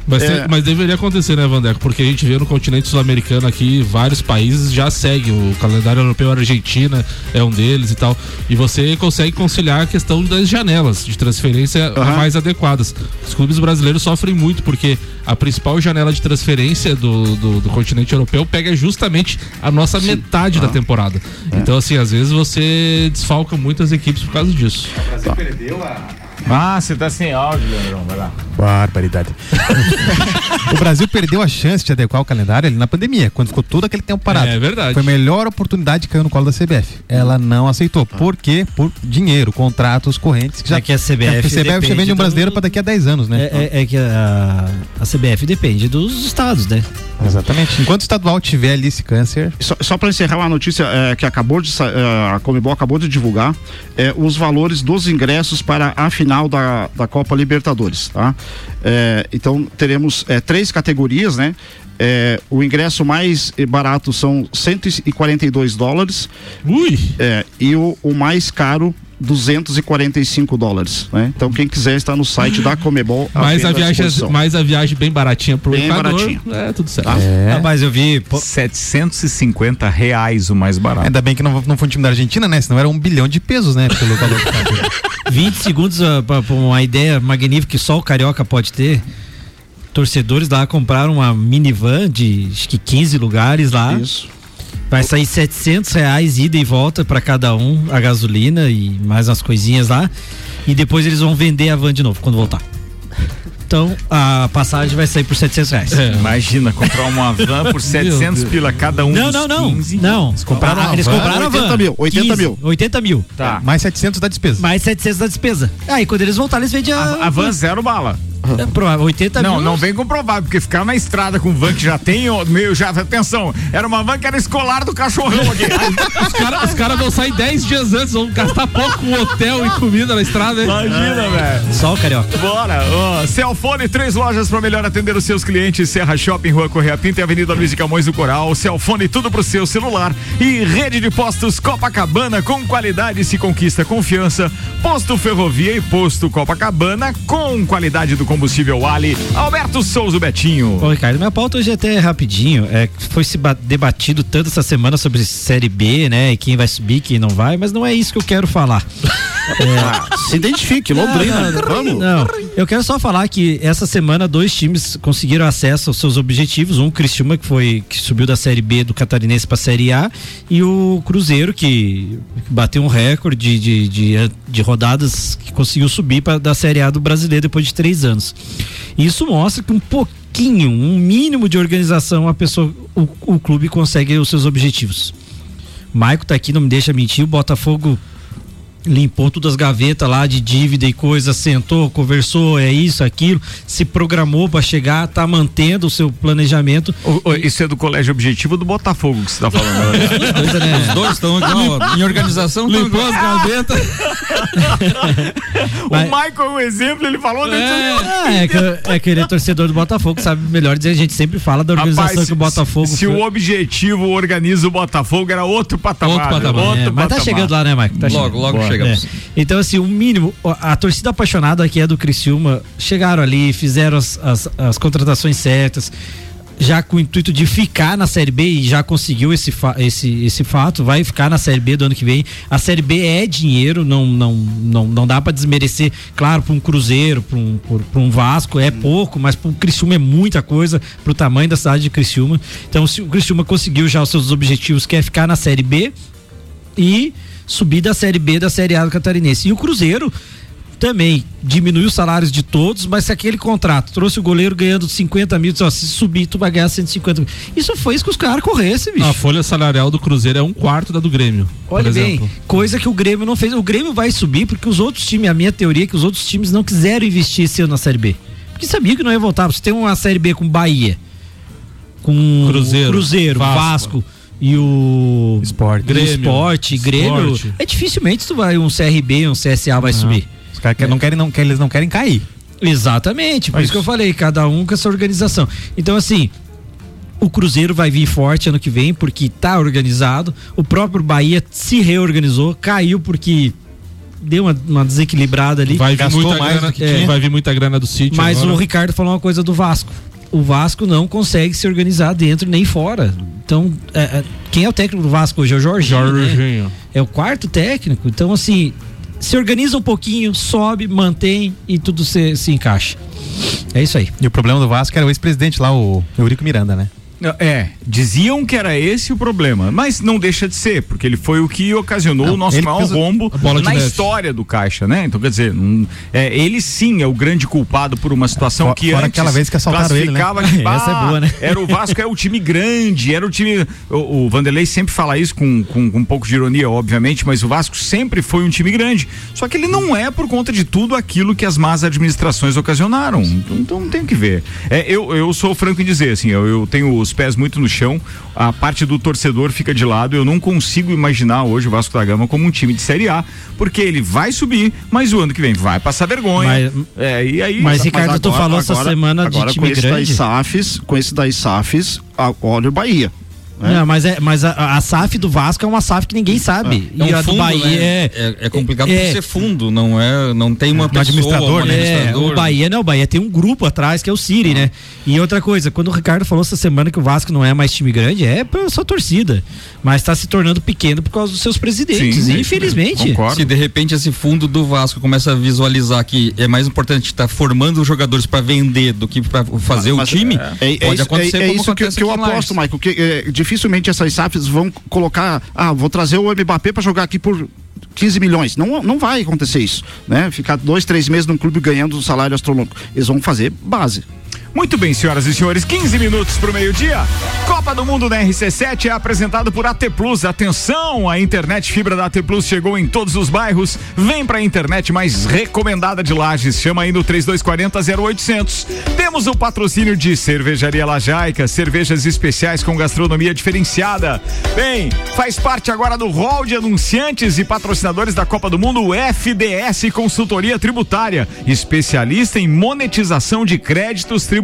Mas, É. tem- mas deveria acontecer, né, Vandeco? Porque a gente vê no continente sul-americano aqui, vários países já seguem. O calendário europeu, a Argentina é um deles e tal. E você consegue conciliar a questão das janelas de transferência Aham. mais adequadas. Os clubes brasileiros sofrem muito, porque a principal janela de transferência do, do, do continente europeu pega justamente a nossa metade da temporada. Então, assim, às vezes você desfalca muitas equipes por causa disso. Ah, você tá sem áudio, Leandrão, vai lá. Barbaridade. o Brasil perdeu a chance de adequar o calendário ali na pandemia, quando ficou todo aquele tempo parado. É verdade. Foi a melhor oportunidade que caiu no colo da CBF. Ela não aceitou. Por quê? Por dinheiro, contratos correntes. Que já, É que a CBF a CBF já depende vende um do- brasileiro para daqui a 10 anos, né? É, é- é que a, a CBF depende dos estados, né? Exatamente. Enquanto o estadual tiver ali esse câncer. Só, só para encerrar uma notícia é, que acabou de é, a Comebol acabou de divulgar é, os valores dos ingressos para a final da, da Copa Libertadores, tá? É, então teremos é, três categorias, né? É, o ingresso mais barato são 142 dólares. Ui! É, e o, o mais caro 245 dólares, né? Então quem quiser está no site da Comebol. à Mais a, viagem, mais a viagem bem baratinha pro Bem Equador. baratinho. É, tudo certo. Tá? Ah, mas eu vi. 750 reais o mais barato. Ainda bem que não, não foi um time da Argentina, né? Senão era um bilhão de pesos, né? Pelo valor que tá. 20 segundos ah, pra uma ideia magnífica que só o Carioca pode ter. Torcedores lá compraram uma minivan de acho que 15 lugares lá. Isso. Vai sair 700 reais ida e volta para cada um, a gasolina e mais umas coisinhas lá. E depois eles vão vender a van de novo quando voltar. Então a passagem vai sair por 700 reais. Imagina, comprar uma van por 700 pila cada um Não, não, não. 15. Não, eles compraram, Compraram a eles compraram a van. 80 mil, 80 15, mil. 80 mil. Tá. Mais 700 da despesa. Mais 700 da despesa. Aí quando eles voltarem, eles vendem a. A, a van zero bala. É, provável, 80 Não, mil. não vem comprovar, porque ficar na estrada com van que já tem, meu, já, atenção, era uma van que era escolar do cachorrão aqui. Os caras os cara vão sair 10 dias antes, vão gastar pouco com hotel e comida na estrada, hein? Imagina, velho. Só o carioca. Bora! Ó, Celfone, três lojas para melhor atender os seus clientes. Serra Shopping, Rua Correia Pinta e Avenida Luiz de Camões do Coral. Celfone, tudo pro seu celular. E rede de postos Copacabana, com qualidade se conquista confiança. Posto Ferrovia e Posto Copacabana, com qualidade do combustível Ali. Alberto Souza Betinho. Bom, Ricardo, minha pauta hoje é até rapidinho. É, foi se ba- debatido tanto essa semana sobre Série B, né? E quem vai subir, quem não vai, mas não é isso que eu quero falar. Ah, Se identifique, Londrina. Não, Vamos. Não, eu quero só falar que essa semana dois times conseguiram acesso aos seus objetivos. Um, o Criciúma, que foi que subiu da Série B do Catarinense para a Série A, e o Cruzeiro, que bateu um recorde de, de, de, rodadas que conseguiu subir para da Série A do Brasileiro depois de três anos. E isso mostra que um pouquinho, um mínimo de organização, a pessoa, o, o clube consegue os seus objetivos. Maico tá aqui, não me deixa mentir, o Botafogo limpou todas as gavetas lá de dívida e coisa, sentou, conversou, é isso, aquilo, se programou para chegar, tá mantendo o seu planejamento. O- o- isso é do colégio objetivo do Botafogo que você tá falando. né? Os Os dois estão igual, em organização. Limpou as gavetas. o Michael é um exemplo, ele falou dentro Ah, é, que, é que ele é torcedor do Botafogo, sabe melhor dizer, a gente sempre fala da organização Rapaz, que o Botafogo Se o objetivo organiza o Botafogo, era outro patamar. Outro patamar. Outro É, mas tá patamar. chegando lá, né, Mike? Tá Logo, chegando. logo Boa. É. Então, assim, o mínimo, a torcida apaixonada aqui é do Criciúma, chegaram ali, fizeram as, as, as contratações certas, já com o intuito de ficar na Série B e já conseguiu esse, esse, esse fato, vai ficar na Série B do ano que vem. A Série B é dinheiro, não, não, não, não dá para desmerecer, claro, para um Cruzeiro, para um, um Vasco é pouco, mas para o Criciúma é muita coisa, para o tamanho da cidade de Criciúma. Então, se o Criciúma conseguiu já os seus objetivos, que é ficar na Série B, e subir da Série B da Série A do Catarinense. E o Cruzeiro também diminuiu os salários de todos, mas se aquele contrato trouxe o goleiro ganhando 50 mil, disse, ó, se subir, tu vai ganhar 150 mil. Isso foi isso que os caras corressem, bicho. A folha salarial do Cruzeiro é um quarto da do Grêmio. Olha bem, exemplo. coisa que o Grêmio não fez. O Grêmio vai subir porque os outros times, a minha teoria é que os outros times não quiseram investir esse ano na Série B. Porque sabia que não ia voltar. Você tem uma Série B com Bahia, com Cruzeiro, Cruzeiro Vasco. Vasco, e o Esporte. Grêmio, esporte, Grêmio. Esporte. É dificilmente tu vai um CRB, um CSA vai subir. Os caras que não querem, não, que eles não querem cair. Exatamente, por É isso que eu falei, cada um com essa organização. Então, assim, o Cruzeiro vai vir forte ano que vem, porque tá organizado. O próprio Bahia se reorganizou, caiu porque deu uma, uma desequilibrada ali. Vai vir, Gastou muita mais grana, do que tinha. é, vai vir muita grana do City. Mas agora. o Ricardo falou uma coisa do Vasco. O Vasco não consegue se organizar dentro nem fora. Então, é, é, quem é o técnico do Vasco hoje? É o Jorginho. né? Jorginho. É o quarto técnico. Então, assim, se organiza um pouquinho, sobe, mantém e tudo se, se encaixa. É isso aí. E o problema do Vasco era o ex-presidente lá, o Eurico Miranda, né? É, diziam que era esse o problema, mas não deixa de ser, porque ele foi o que ocasionou Não, o nosso maior rombo na neve. história do Caixa, né? Então, quer dizer, não- é, ele sim é o grande culpado por uma situação Fora- que fora antes aquela vez que assaltaram ele, né? Essa é boa, né? Era o Vasco, é o time grande, era o time. O, o Vanderlei sempre fala isso com, com, com um pouco de ironia, obviamente, mas o Vasco sempre foi um time grande. Só que ele não é por conta de tudo aquilo que as más administrações ocasionaram. Então, então não tem o que ver. É, eu, eu sou franco em dizer, assim, eu, eu tenho os pés muito no chão, a parte do torcedor fica de lado. Eu não consigo imaginar hoje o Vasco da Gama como um time de Série A, porque ele vai subir, mas o ano que vem vai passar vergonha. Mas- é, e aí. Mas, Ricardo, tu agora- falou essa agora- semana de agora time com esse grande. das SAFs, com esse das SAFs, a- olha o Bahia. Né? Não, mas é, mas a, a SAF do Vasco é uma SAF que ninguém sabe. É e um a do fundo, Bahia né? é, é, é complicado é- por ser fundo, não é, não tem uma Um pessoa, administrador, um né? É, administrador. o Bahia não, o Bahia tem um grupo atrás que é o Siri, né? E outra coisa, quando o Ricardo falou essa semana que o Vasco não é mais time grande, é pela sua torcida. Mas tá se tornando pequeno por causa dos seus presidentes, Sim, infelizmente. concordo. Se de repente esse fundo do Vasco começa a visualizar que é mais importante estar formando os jogadores para vender do que para fazer Mas o time, É, é pode isso, acontecer é, é como isso que, que eu aposto. Michael, que é, dificilmente essas SAFs vão colocar, ah, vou trazer o Mbappé para jogar aqui por 15 milhões. Não, não vai acontecer isso, né? Ficar dois, três meses num clube ganhando um salário astronômico. Eles vão fazer base. Muito bem, senhoras e senhores, 15 minutos para o meio-dia. Copa do Mundo na RC7 é apresentado por AT Plus. Atenção, a internet fibra da AT Plus chegou em todos os bairros. Vem para a internet mais recomendada de Lages. Chama aí no 3240 0800. Temos o patrocínio de Cervejaria Lajaica, cervejas especiais com gastronomia diferenciada. Bem, faz parte agora do rol de anunciantes e patrocinadores da Copa do Mundo FDS Consultoria Tributária, especialista em monetização de créditos tributários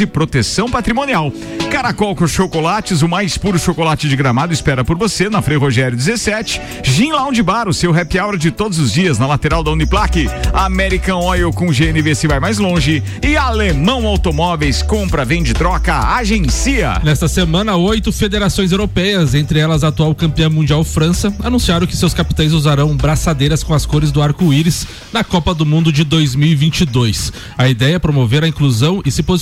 e proteção patrimonial. Caracol com chocolates, o mais puro chocolate de gramado espera por você na Frei Rogério 17. Gin Lounge Bar, o seu happy hour de todos os dias na lateral da Uniplaque. American Oil com GNV se vai mais longe. E Alemão Automóveis, compra, vende, troca, agencia. Nesta semana, oito federações europeias, entre elas a atual campeã mundial França, anunciaram que seus capitães usarão braçadeiras com as cores do arco-íris na Copa do Mundo de 2022. A ideia é promover a inclusão e se posicionar,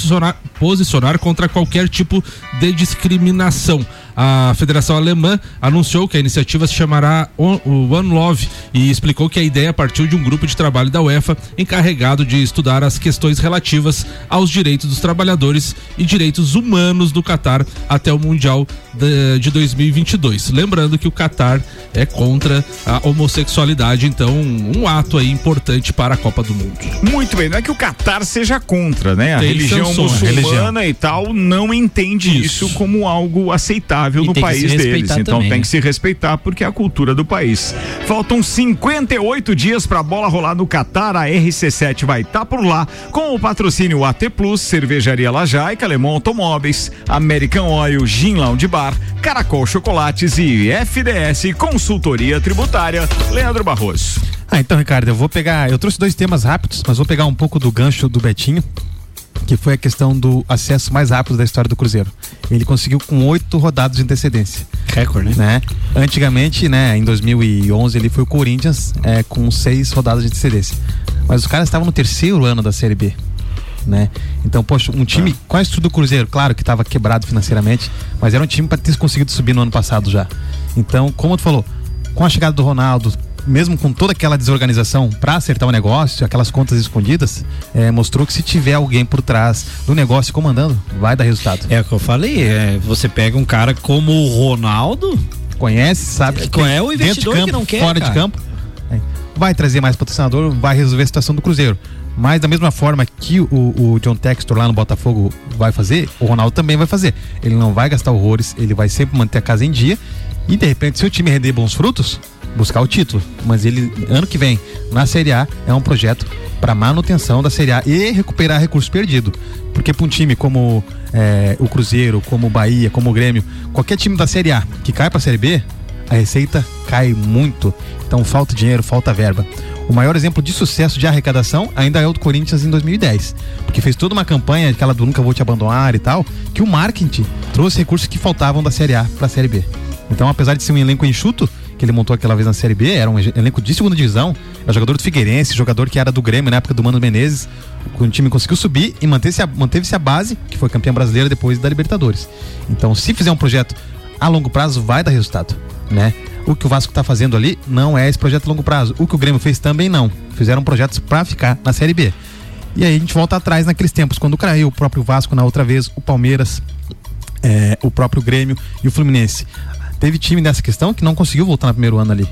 posicionar contra qualquer tipo de discriminação. A Federação Alemã anunciou que a iniciativa se chamará One Love e explicou que a ideia partiu de um grupo de trabalho da UEFA encarregado de estudar as questões relativas aos direitos dos trabalhadores e direitos humanos do Catar até o Mundial de, de 2022. Lembrando que o Catar é contra a homossexualidade, então um ato aí importante para a Copa do Mundo. Muito bem, não é que o Catar seja contra, né? A Tem religião sanções. muçulmana Religião. e tal não entende isso, como algo aceitável E no país deles. Então também, tem né? que se respeitar porque é a cultura do país. Faltam 58 dias pra bola rolar no Catar. A RC7 vai estar por lá com o patrocínio AT Plus, Cervejaria Lajaica, Alemão Automóveis, American Oil, Gin Lounge Bar, Caracol Chocolates e FDS Consultoria Tributária. Leandro Barroso. Ah, então, Ricardo, eu vou pegar. Eu trouxe dois temas rápidos, mas vou pegar um pouco do gancho do Betinho, que foi a questão do acesso mais rápido da história do Cruzeiro. Ele conseguiu com oito rodadas de antecedência. Recorde, né? Antigamente, né, em 2011, ele foi o Corinthians é, com seis rodadas de antecedência. Mas os caras estavam no terceiro ano da Série B. Né? Então, poxa, um time com a estrutura do Cruzeiro, claro que estava quebrado financeiramente, mas era um time para ter conseguido subir no ano passado já. Então, como tu falou, com a chegada do Ronaldo, mesmo com toda aquela desorganização para acertar o negócio, aquelas contas escondidas, é, mostrou que se tiver alguém por trás do negócio comandando, vai dar resultado. É o que eu falei, é, você pega um cara como o Ronaldo, conhece, sabe que qual é o dentro de investidor campo, que não quer, fora de cara? campo, é, vai trazer mais patrocinador, vai resolver a situação do Cruzeiro. Mas da mesma forma que o, o John Textor lá no Botafogo vai fazer, o Ronaldo também vai fazer. Ele não vai gastar horrores, ele vai sempre manter a casa em dia e de repente se o time render bons frutos, buscar o título. Mas ele ano que vem na Série A é um projeto para manutenção da Série A e recuperar recurso perdido. Porque para um time como é, o Cruzeiro, como o Bahia, como o Grêmio, qualquer time da Série A que cai para a Série B, a receita cai muito. Então falta dinheiro, falta verba. O maior exemplo de sucesso de arrecadação ainda é o do Corinthians em 2010, porque fez toda uma campanha, aquela do Nunca Vou Te Abandonar e tal, que o marketing trouxe recursos que faltavam da Série A para a Série B. Então, apesar de ser um elenco enxuto, que ele montou aquela vez na Série B, era um elenco de segunda divisão, era jogador do Figueirense, jogador que era do Grêmio na época do Mano Menezes, o time conseguiu subir e manteve-se a, manteve a base, que foi campeã brasileira depois da Libertadores. Então, se fizer um projeto a longo prazo, vai dar resultado, né? O que o Vasco está fazendo ali não é esse projeto a longo prazo. O que o Grêmio fez também não. Fizeram projetos para ficar na Série B. E aí a gente volta atrás naqueles tempos, quando caiu o próprio Vasco na outra vez, o Palmeiras, é, o próprio Grêmio e o Fluminense. Teve time nessa questão que não conseguiu voltar no primeiro ano ali.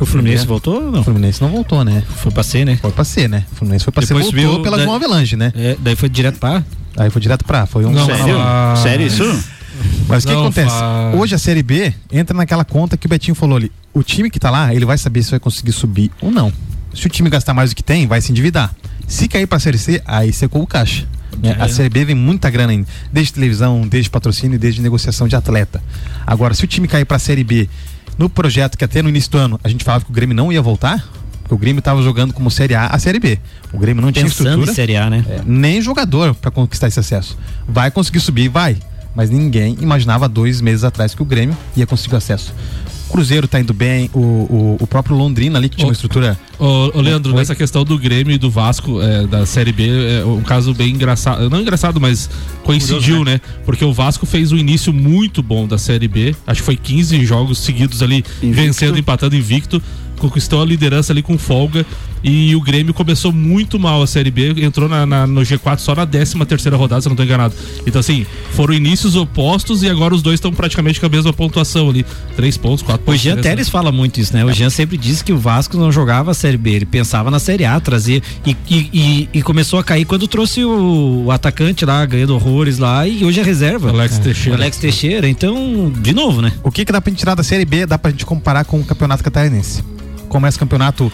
O Fluminense É. voltou ou não? O Fluminense não voltou, né? Foi pra ser, né? Foi pra ser, né? O Fluminense foi pra ser, Depois voltou subiu pela da- João Avelange, né? É, daí foi direto pra. Aí foi direto pra. Foi um. Não, Sério? ah, Sério isso? Mas o que Não acontece? faz. Hoje a Série B entra naquela conta que o Betinho falou ali. O time que tá lá, ele vai saber se vai conseguir subir ou não. Se o time gastar mais do que tem, vai se endividar. Se cair pra Série C, aí secou o caixa. Né? É. A Série B vem muita grana ainda. Desde televisão, desde patrocínio desde negociação de atleta. Agora, se o time cair pra Série B, no projeto que até no início do ano a gente falava que o Grêmio não ia voltar, porque o Grêmio tava jogando como Série A a Série B. O Grêmio não tinha Pensando estrutura. em Série A, né? É, nem jogador para conquistar esse acesso. Vai conseguir subir, vai. Mas ninguém imaginava dois meses atrás que o Grêmio ia conseguir acesso. O Cruzeiro tá indo bem, o, o, o próprio Londrina ali, que tinha uma estrutura. Ô, ô, Leandro, Oi? nessa questão do Grêmio e do Vasco, é, da Série B, é um caso bem engraçado. Não engraçado, mas coincidiu, né? Porque o Vasco fez um início muito bom da Série B. Acho que foi 15 jogos seguidos ali, vencendo, empatando invicto. conquistou a liderança ali com folga e o Grêmio começou muito mal a Série B, entrou na, na- no G4 só na 13 terceira rodada, se eu não tô enganado. Então assim, foram inícios opostos e agora os dois estão praticamente com a mesma pontuação ali, três pontos, quatro O pontos. Jean de Teres diferença. fala muito isso, né? O Jean sempre disse que o Vasco não jogava a Série B, ele pensava na Série A, trazia. E, e, e- e começou a cair quando trouxe o, o atacante lá, ganhando horrores lá, e hoje é reserva. Alex É. Teixeira. Alex Teixeira, então, de novo, né? O que, que dá pra gente tirar da Série B? Dá pra gente comparar com o Campeonato Catarinense. Começa o campeonato,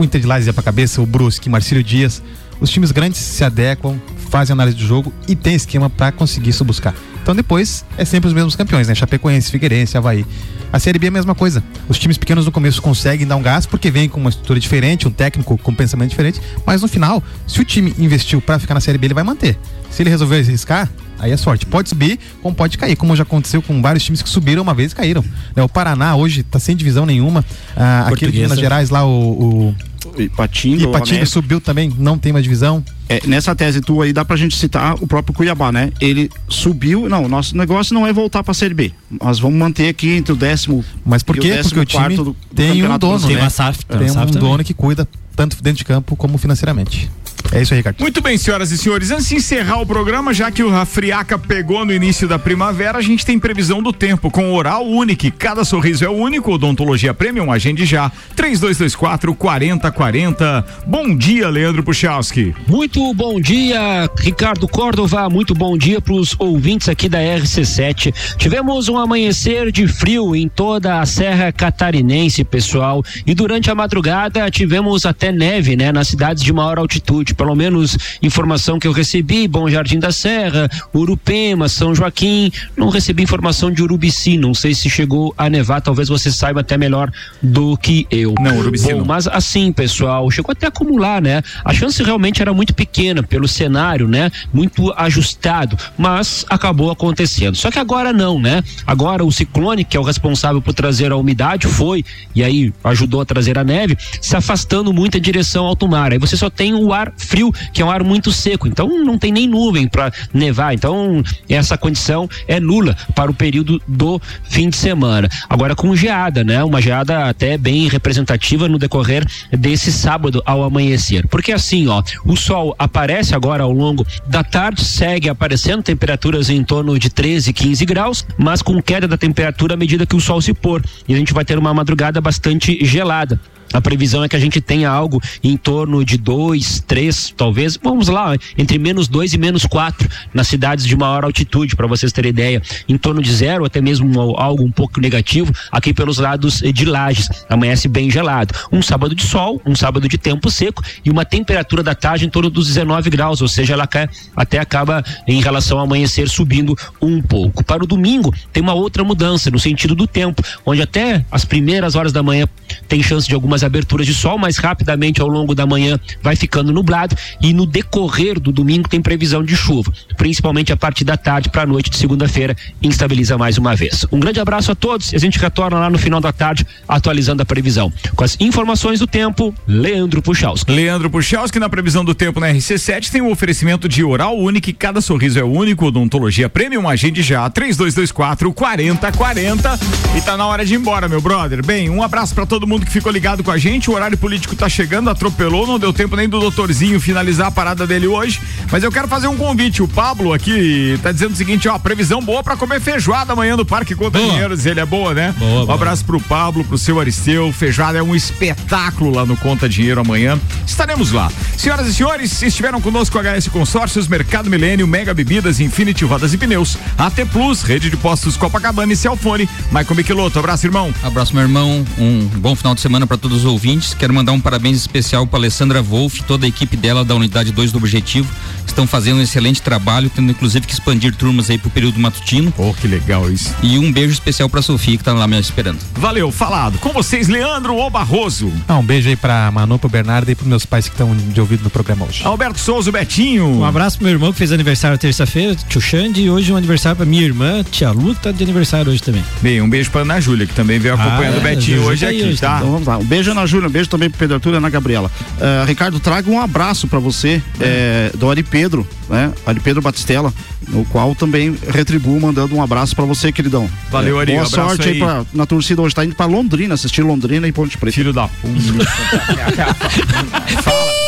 o Inter de Lages ia pra cabeça, o Brusque, Marcílio Dias. Os times grandes se adequam, fazem análise do jogo e tem esquema pra conseguir isso buscar. Então depois é sempre os mesmos campeões, né? Chapecoense, Figueirense, Havaí. A Série B é a mesma coisa. Os times pequenos no começo conseguem dar um gás porque vem com uma estrutura diferente, um técnico com pensamento diferente, mas no final, se o time investiu pra ficar na Série B, ele vai manter. Se ele resolver arriscar, aí é sorte. Pode subir, como pode cair, como já aconteceu com vários times que subiram uma vez e caíram. né? O Paraná hoje tá sem divisão nenhuma. Ah, aquele de. Minas Gerais lá, o. o Ipatinga, Ipatinga subiu também, não tem uma divisão. É, nessa tese tua aí dá pra gente citar o próprio Cuiabá, né? Ele subiu, não, o nosso negócio não é voltar pra Série B. Nós vamos manter aqui entre o décimo Mas por quê? Porque o time 14º do- do tem um dono, né? Tem um dono que cuida tanto dentro de campo como financeiramente. É isso aí, Ricardo. Muito bem, senhoras e senhores. Antes de encerrar o programa, já que o Rafriaca pegou no início da primavera, a gente tem previsão do tempo com Oral Unique. Cada sorriso é único. Odontologia Premium, agende já. 3224 4040. Bom dia, Leandro Puchalski. Muito bom dia, Ricardo Córdova. Muito bom dia para os ouvintes aqui da RC7. Tivemos um amanhecer de frio em toda a Serra Catarinense, pessoal. E durante a madrugada tivemos até neve, né, nas cidades de maior altitude. Pelo menos informação que eu recebi: Bom Jardim da Serra, Urupema, São Joaquim. Não recebi informação de Urubici. Não sei se chegou a nevar. Talvez você saiba até melhor do que eu. Não, Urubici Bom, não. mas assim, pessoal, chegou até a acumular, né? A chance realmente era muito pequena pelo cenário, né? Muito ajustado, mas acabou acontecendo. Só que agora não, né? Agora o ciclone, que é o responsável por trazer a umidade, foi e aí ajudou a trazer a neve, se afastando muito em direção ao alto mar. Aí você só tem o ar frio, que é um ar muito seco. Então não tem nem nuvem para nevar. Então essa condição é nula para o período do fim de semana. Agora com geada, né? Uma geada até bem representativa no decorrer desse sábado ao amanhecer. Porque assim, ó, o sol aparece agora ao longo da tarde, segue aparecendo temperaturas em torno de 13, 15 graus, mas com queda da temperatura à medida que o sol se pôr. E a gente vai ter uma madrugada bastante gelada. A previsão é que a gente tenha algo em torno de 2, 3, talvez, vamos lá, entre menos 2 e menos 4 nas cidades de maior altitude, para vocês terem ideia, em torno de zero, até mesmo algo um pouco negativo, aqui pelos lados eh, de Lages. Amanhece bem gelado. Um sábado de sol, um sábado de tempo seco e uma temperatura da tarde em torno dos 19 graus, ou seja, ela até acaba em relação ao amanhecer subindo um pouco. Para o domingo, tem uma outra mudança no sentido do tempo, onde até as primeiras horas da manhã tem chance de algumas aberturas de sol, mas rapidamente ao longo da manhã vai ficando nublado e no decorrer do domingo tem previsão de chuva, principalmente a partir da tarde para a noite de segunda-feira, instabiliza mais uma vez. Um grande abraço a todos e a gente retorna lá no final da tarde atualizando a previsão. Com as informações do tempo, Leandro Puchalski. Leandro Puchalski, na previsão do tempo na RC7, tem o oferecimento de Oral Unique. Cada sorriso é único. Odontologia Premium, agende já. 3224 4040. E tá na hora de ir embora, meu brother. Bem, um abraço pra todo mundo que ficou ligado com a gente. O horário político tá chegando, atropelou, não deu tempo nem do doutorzinho finalizar a parada dele hoje. Mas eu quero fazer um convite. O Pablo aqui tá dizendo o seguinte: ó, previsão boa pra comer feijoada amanhã no Parque Conta Dinheiros. Ele é boa, né? Boa, um boa. abraço pro Pablo, pro seu Aristeu. Feijoada é um espetáculo lá no Conta Dinheiro amanhã. Estaremos lá. Senhoras e senhores, estiveram conosco a HS Consórcios, Mercado Milênio, Mega Bebidas, Infinity Rodas e Pneus, AT Plus, Rede de Postos Copacabana e Celfone. Maicon Michelotto, abraço, irmão. Abraço, meu irmão. Um bom final de semana para todos os ouvintes. Quero mandar um parabéns especial para Alessandra Wolff, toda a equipe dela da Unidade 2 do Objetivo. Estão fazendo um excelente trabalho, tendo inclusive que expandir turmas aí pro período matutino. Oh, que legal isso. E um beijo especial para Sofia que tá lá me esperando. Valeu, falado. Com vocês, Leandro O Barroso. Ah, um beijo aí pra Manu, pro Bernardo e pros meus pais que estão de ouvido no programa hoje. Alberto Souza, Betinho. Um abraço pro meu irmão que fez aniversário terça-feira, tio Xande, e hoje um aniversário pra minha irmã, tia Lu, que tá de aniversário hoje também. Bem, um beijo pra Ana Júlia, que também veio acompanhando Ah, o Betinho hoje tá aqui, hoje tá? Então vamos lá. Um beijo Ana Júlia. Um beijo também pro Pedro Arthur e Ana Gabriela. Eh, Ricardo, traga um abraço pra você eh, do Ari Pedro, né? Ari Pedro Batistella, no qual também retribuo mandando um abraço pra você, queridão. Valeu, Eh, Ari, Boa um sorte aí, aí. pra- na torcida hoje. Tá indo pra Londrina, assistir Londrina e Ponte Preta. Filho da Fala.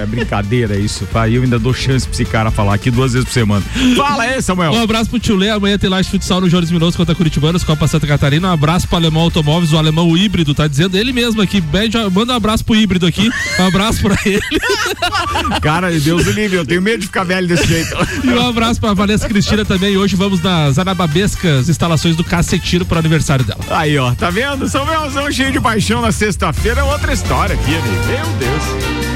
É brincadeira isso, tá? E eu ainda dou chance pra esse cara falar aqui duas vezes por semana. Fala aí, Samuel. Um abraço pro Tio Lê, amanhã tem Laje Futsal no Jones Minoso contra Curitibanos, Copa Santa Catarina. Um abraço pro Alemão Automóveis, o Alemão Híbrido, tá dizendo ele mesmo aqui. Manda um abraço pro Híbrido aqui, um abraço pra ele. Cara, Deus o livre, eu tenho medo de ficar velho desse jeito. E um abraço pra Vanessa Cristina também. Hoje vamos nas anababescas instalações do Cacetiro pro aniversário dela. Aí, ó, tá vendo? Samuelzão cheio de paixão na sexta-feira é outra história aqui, amigo. Meu Deus.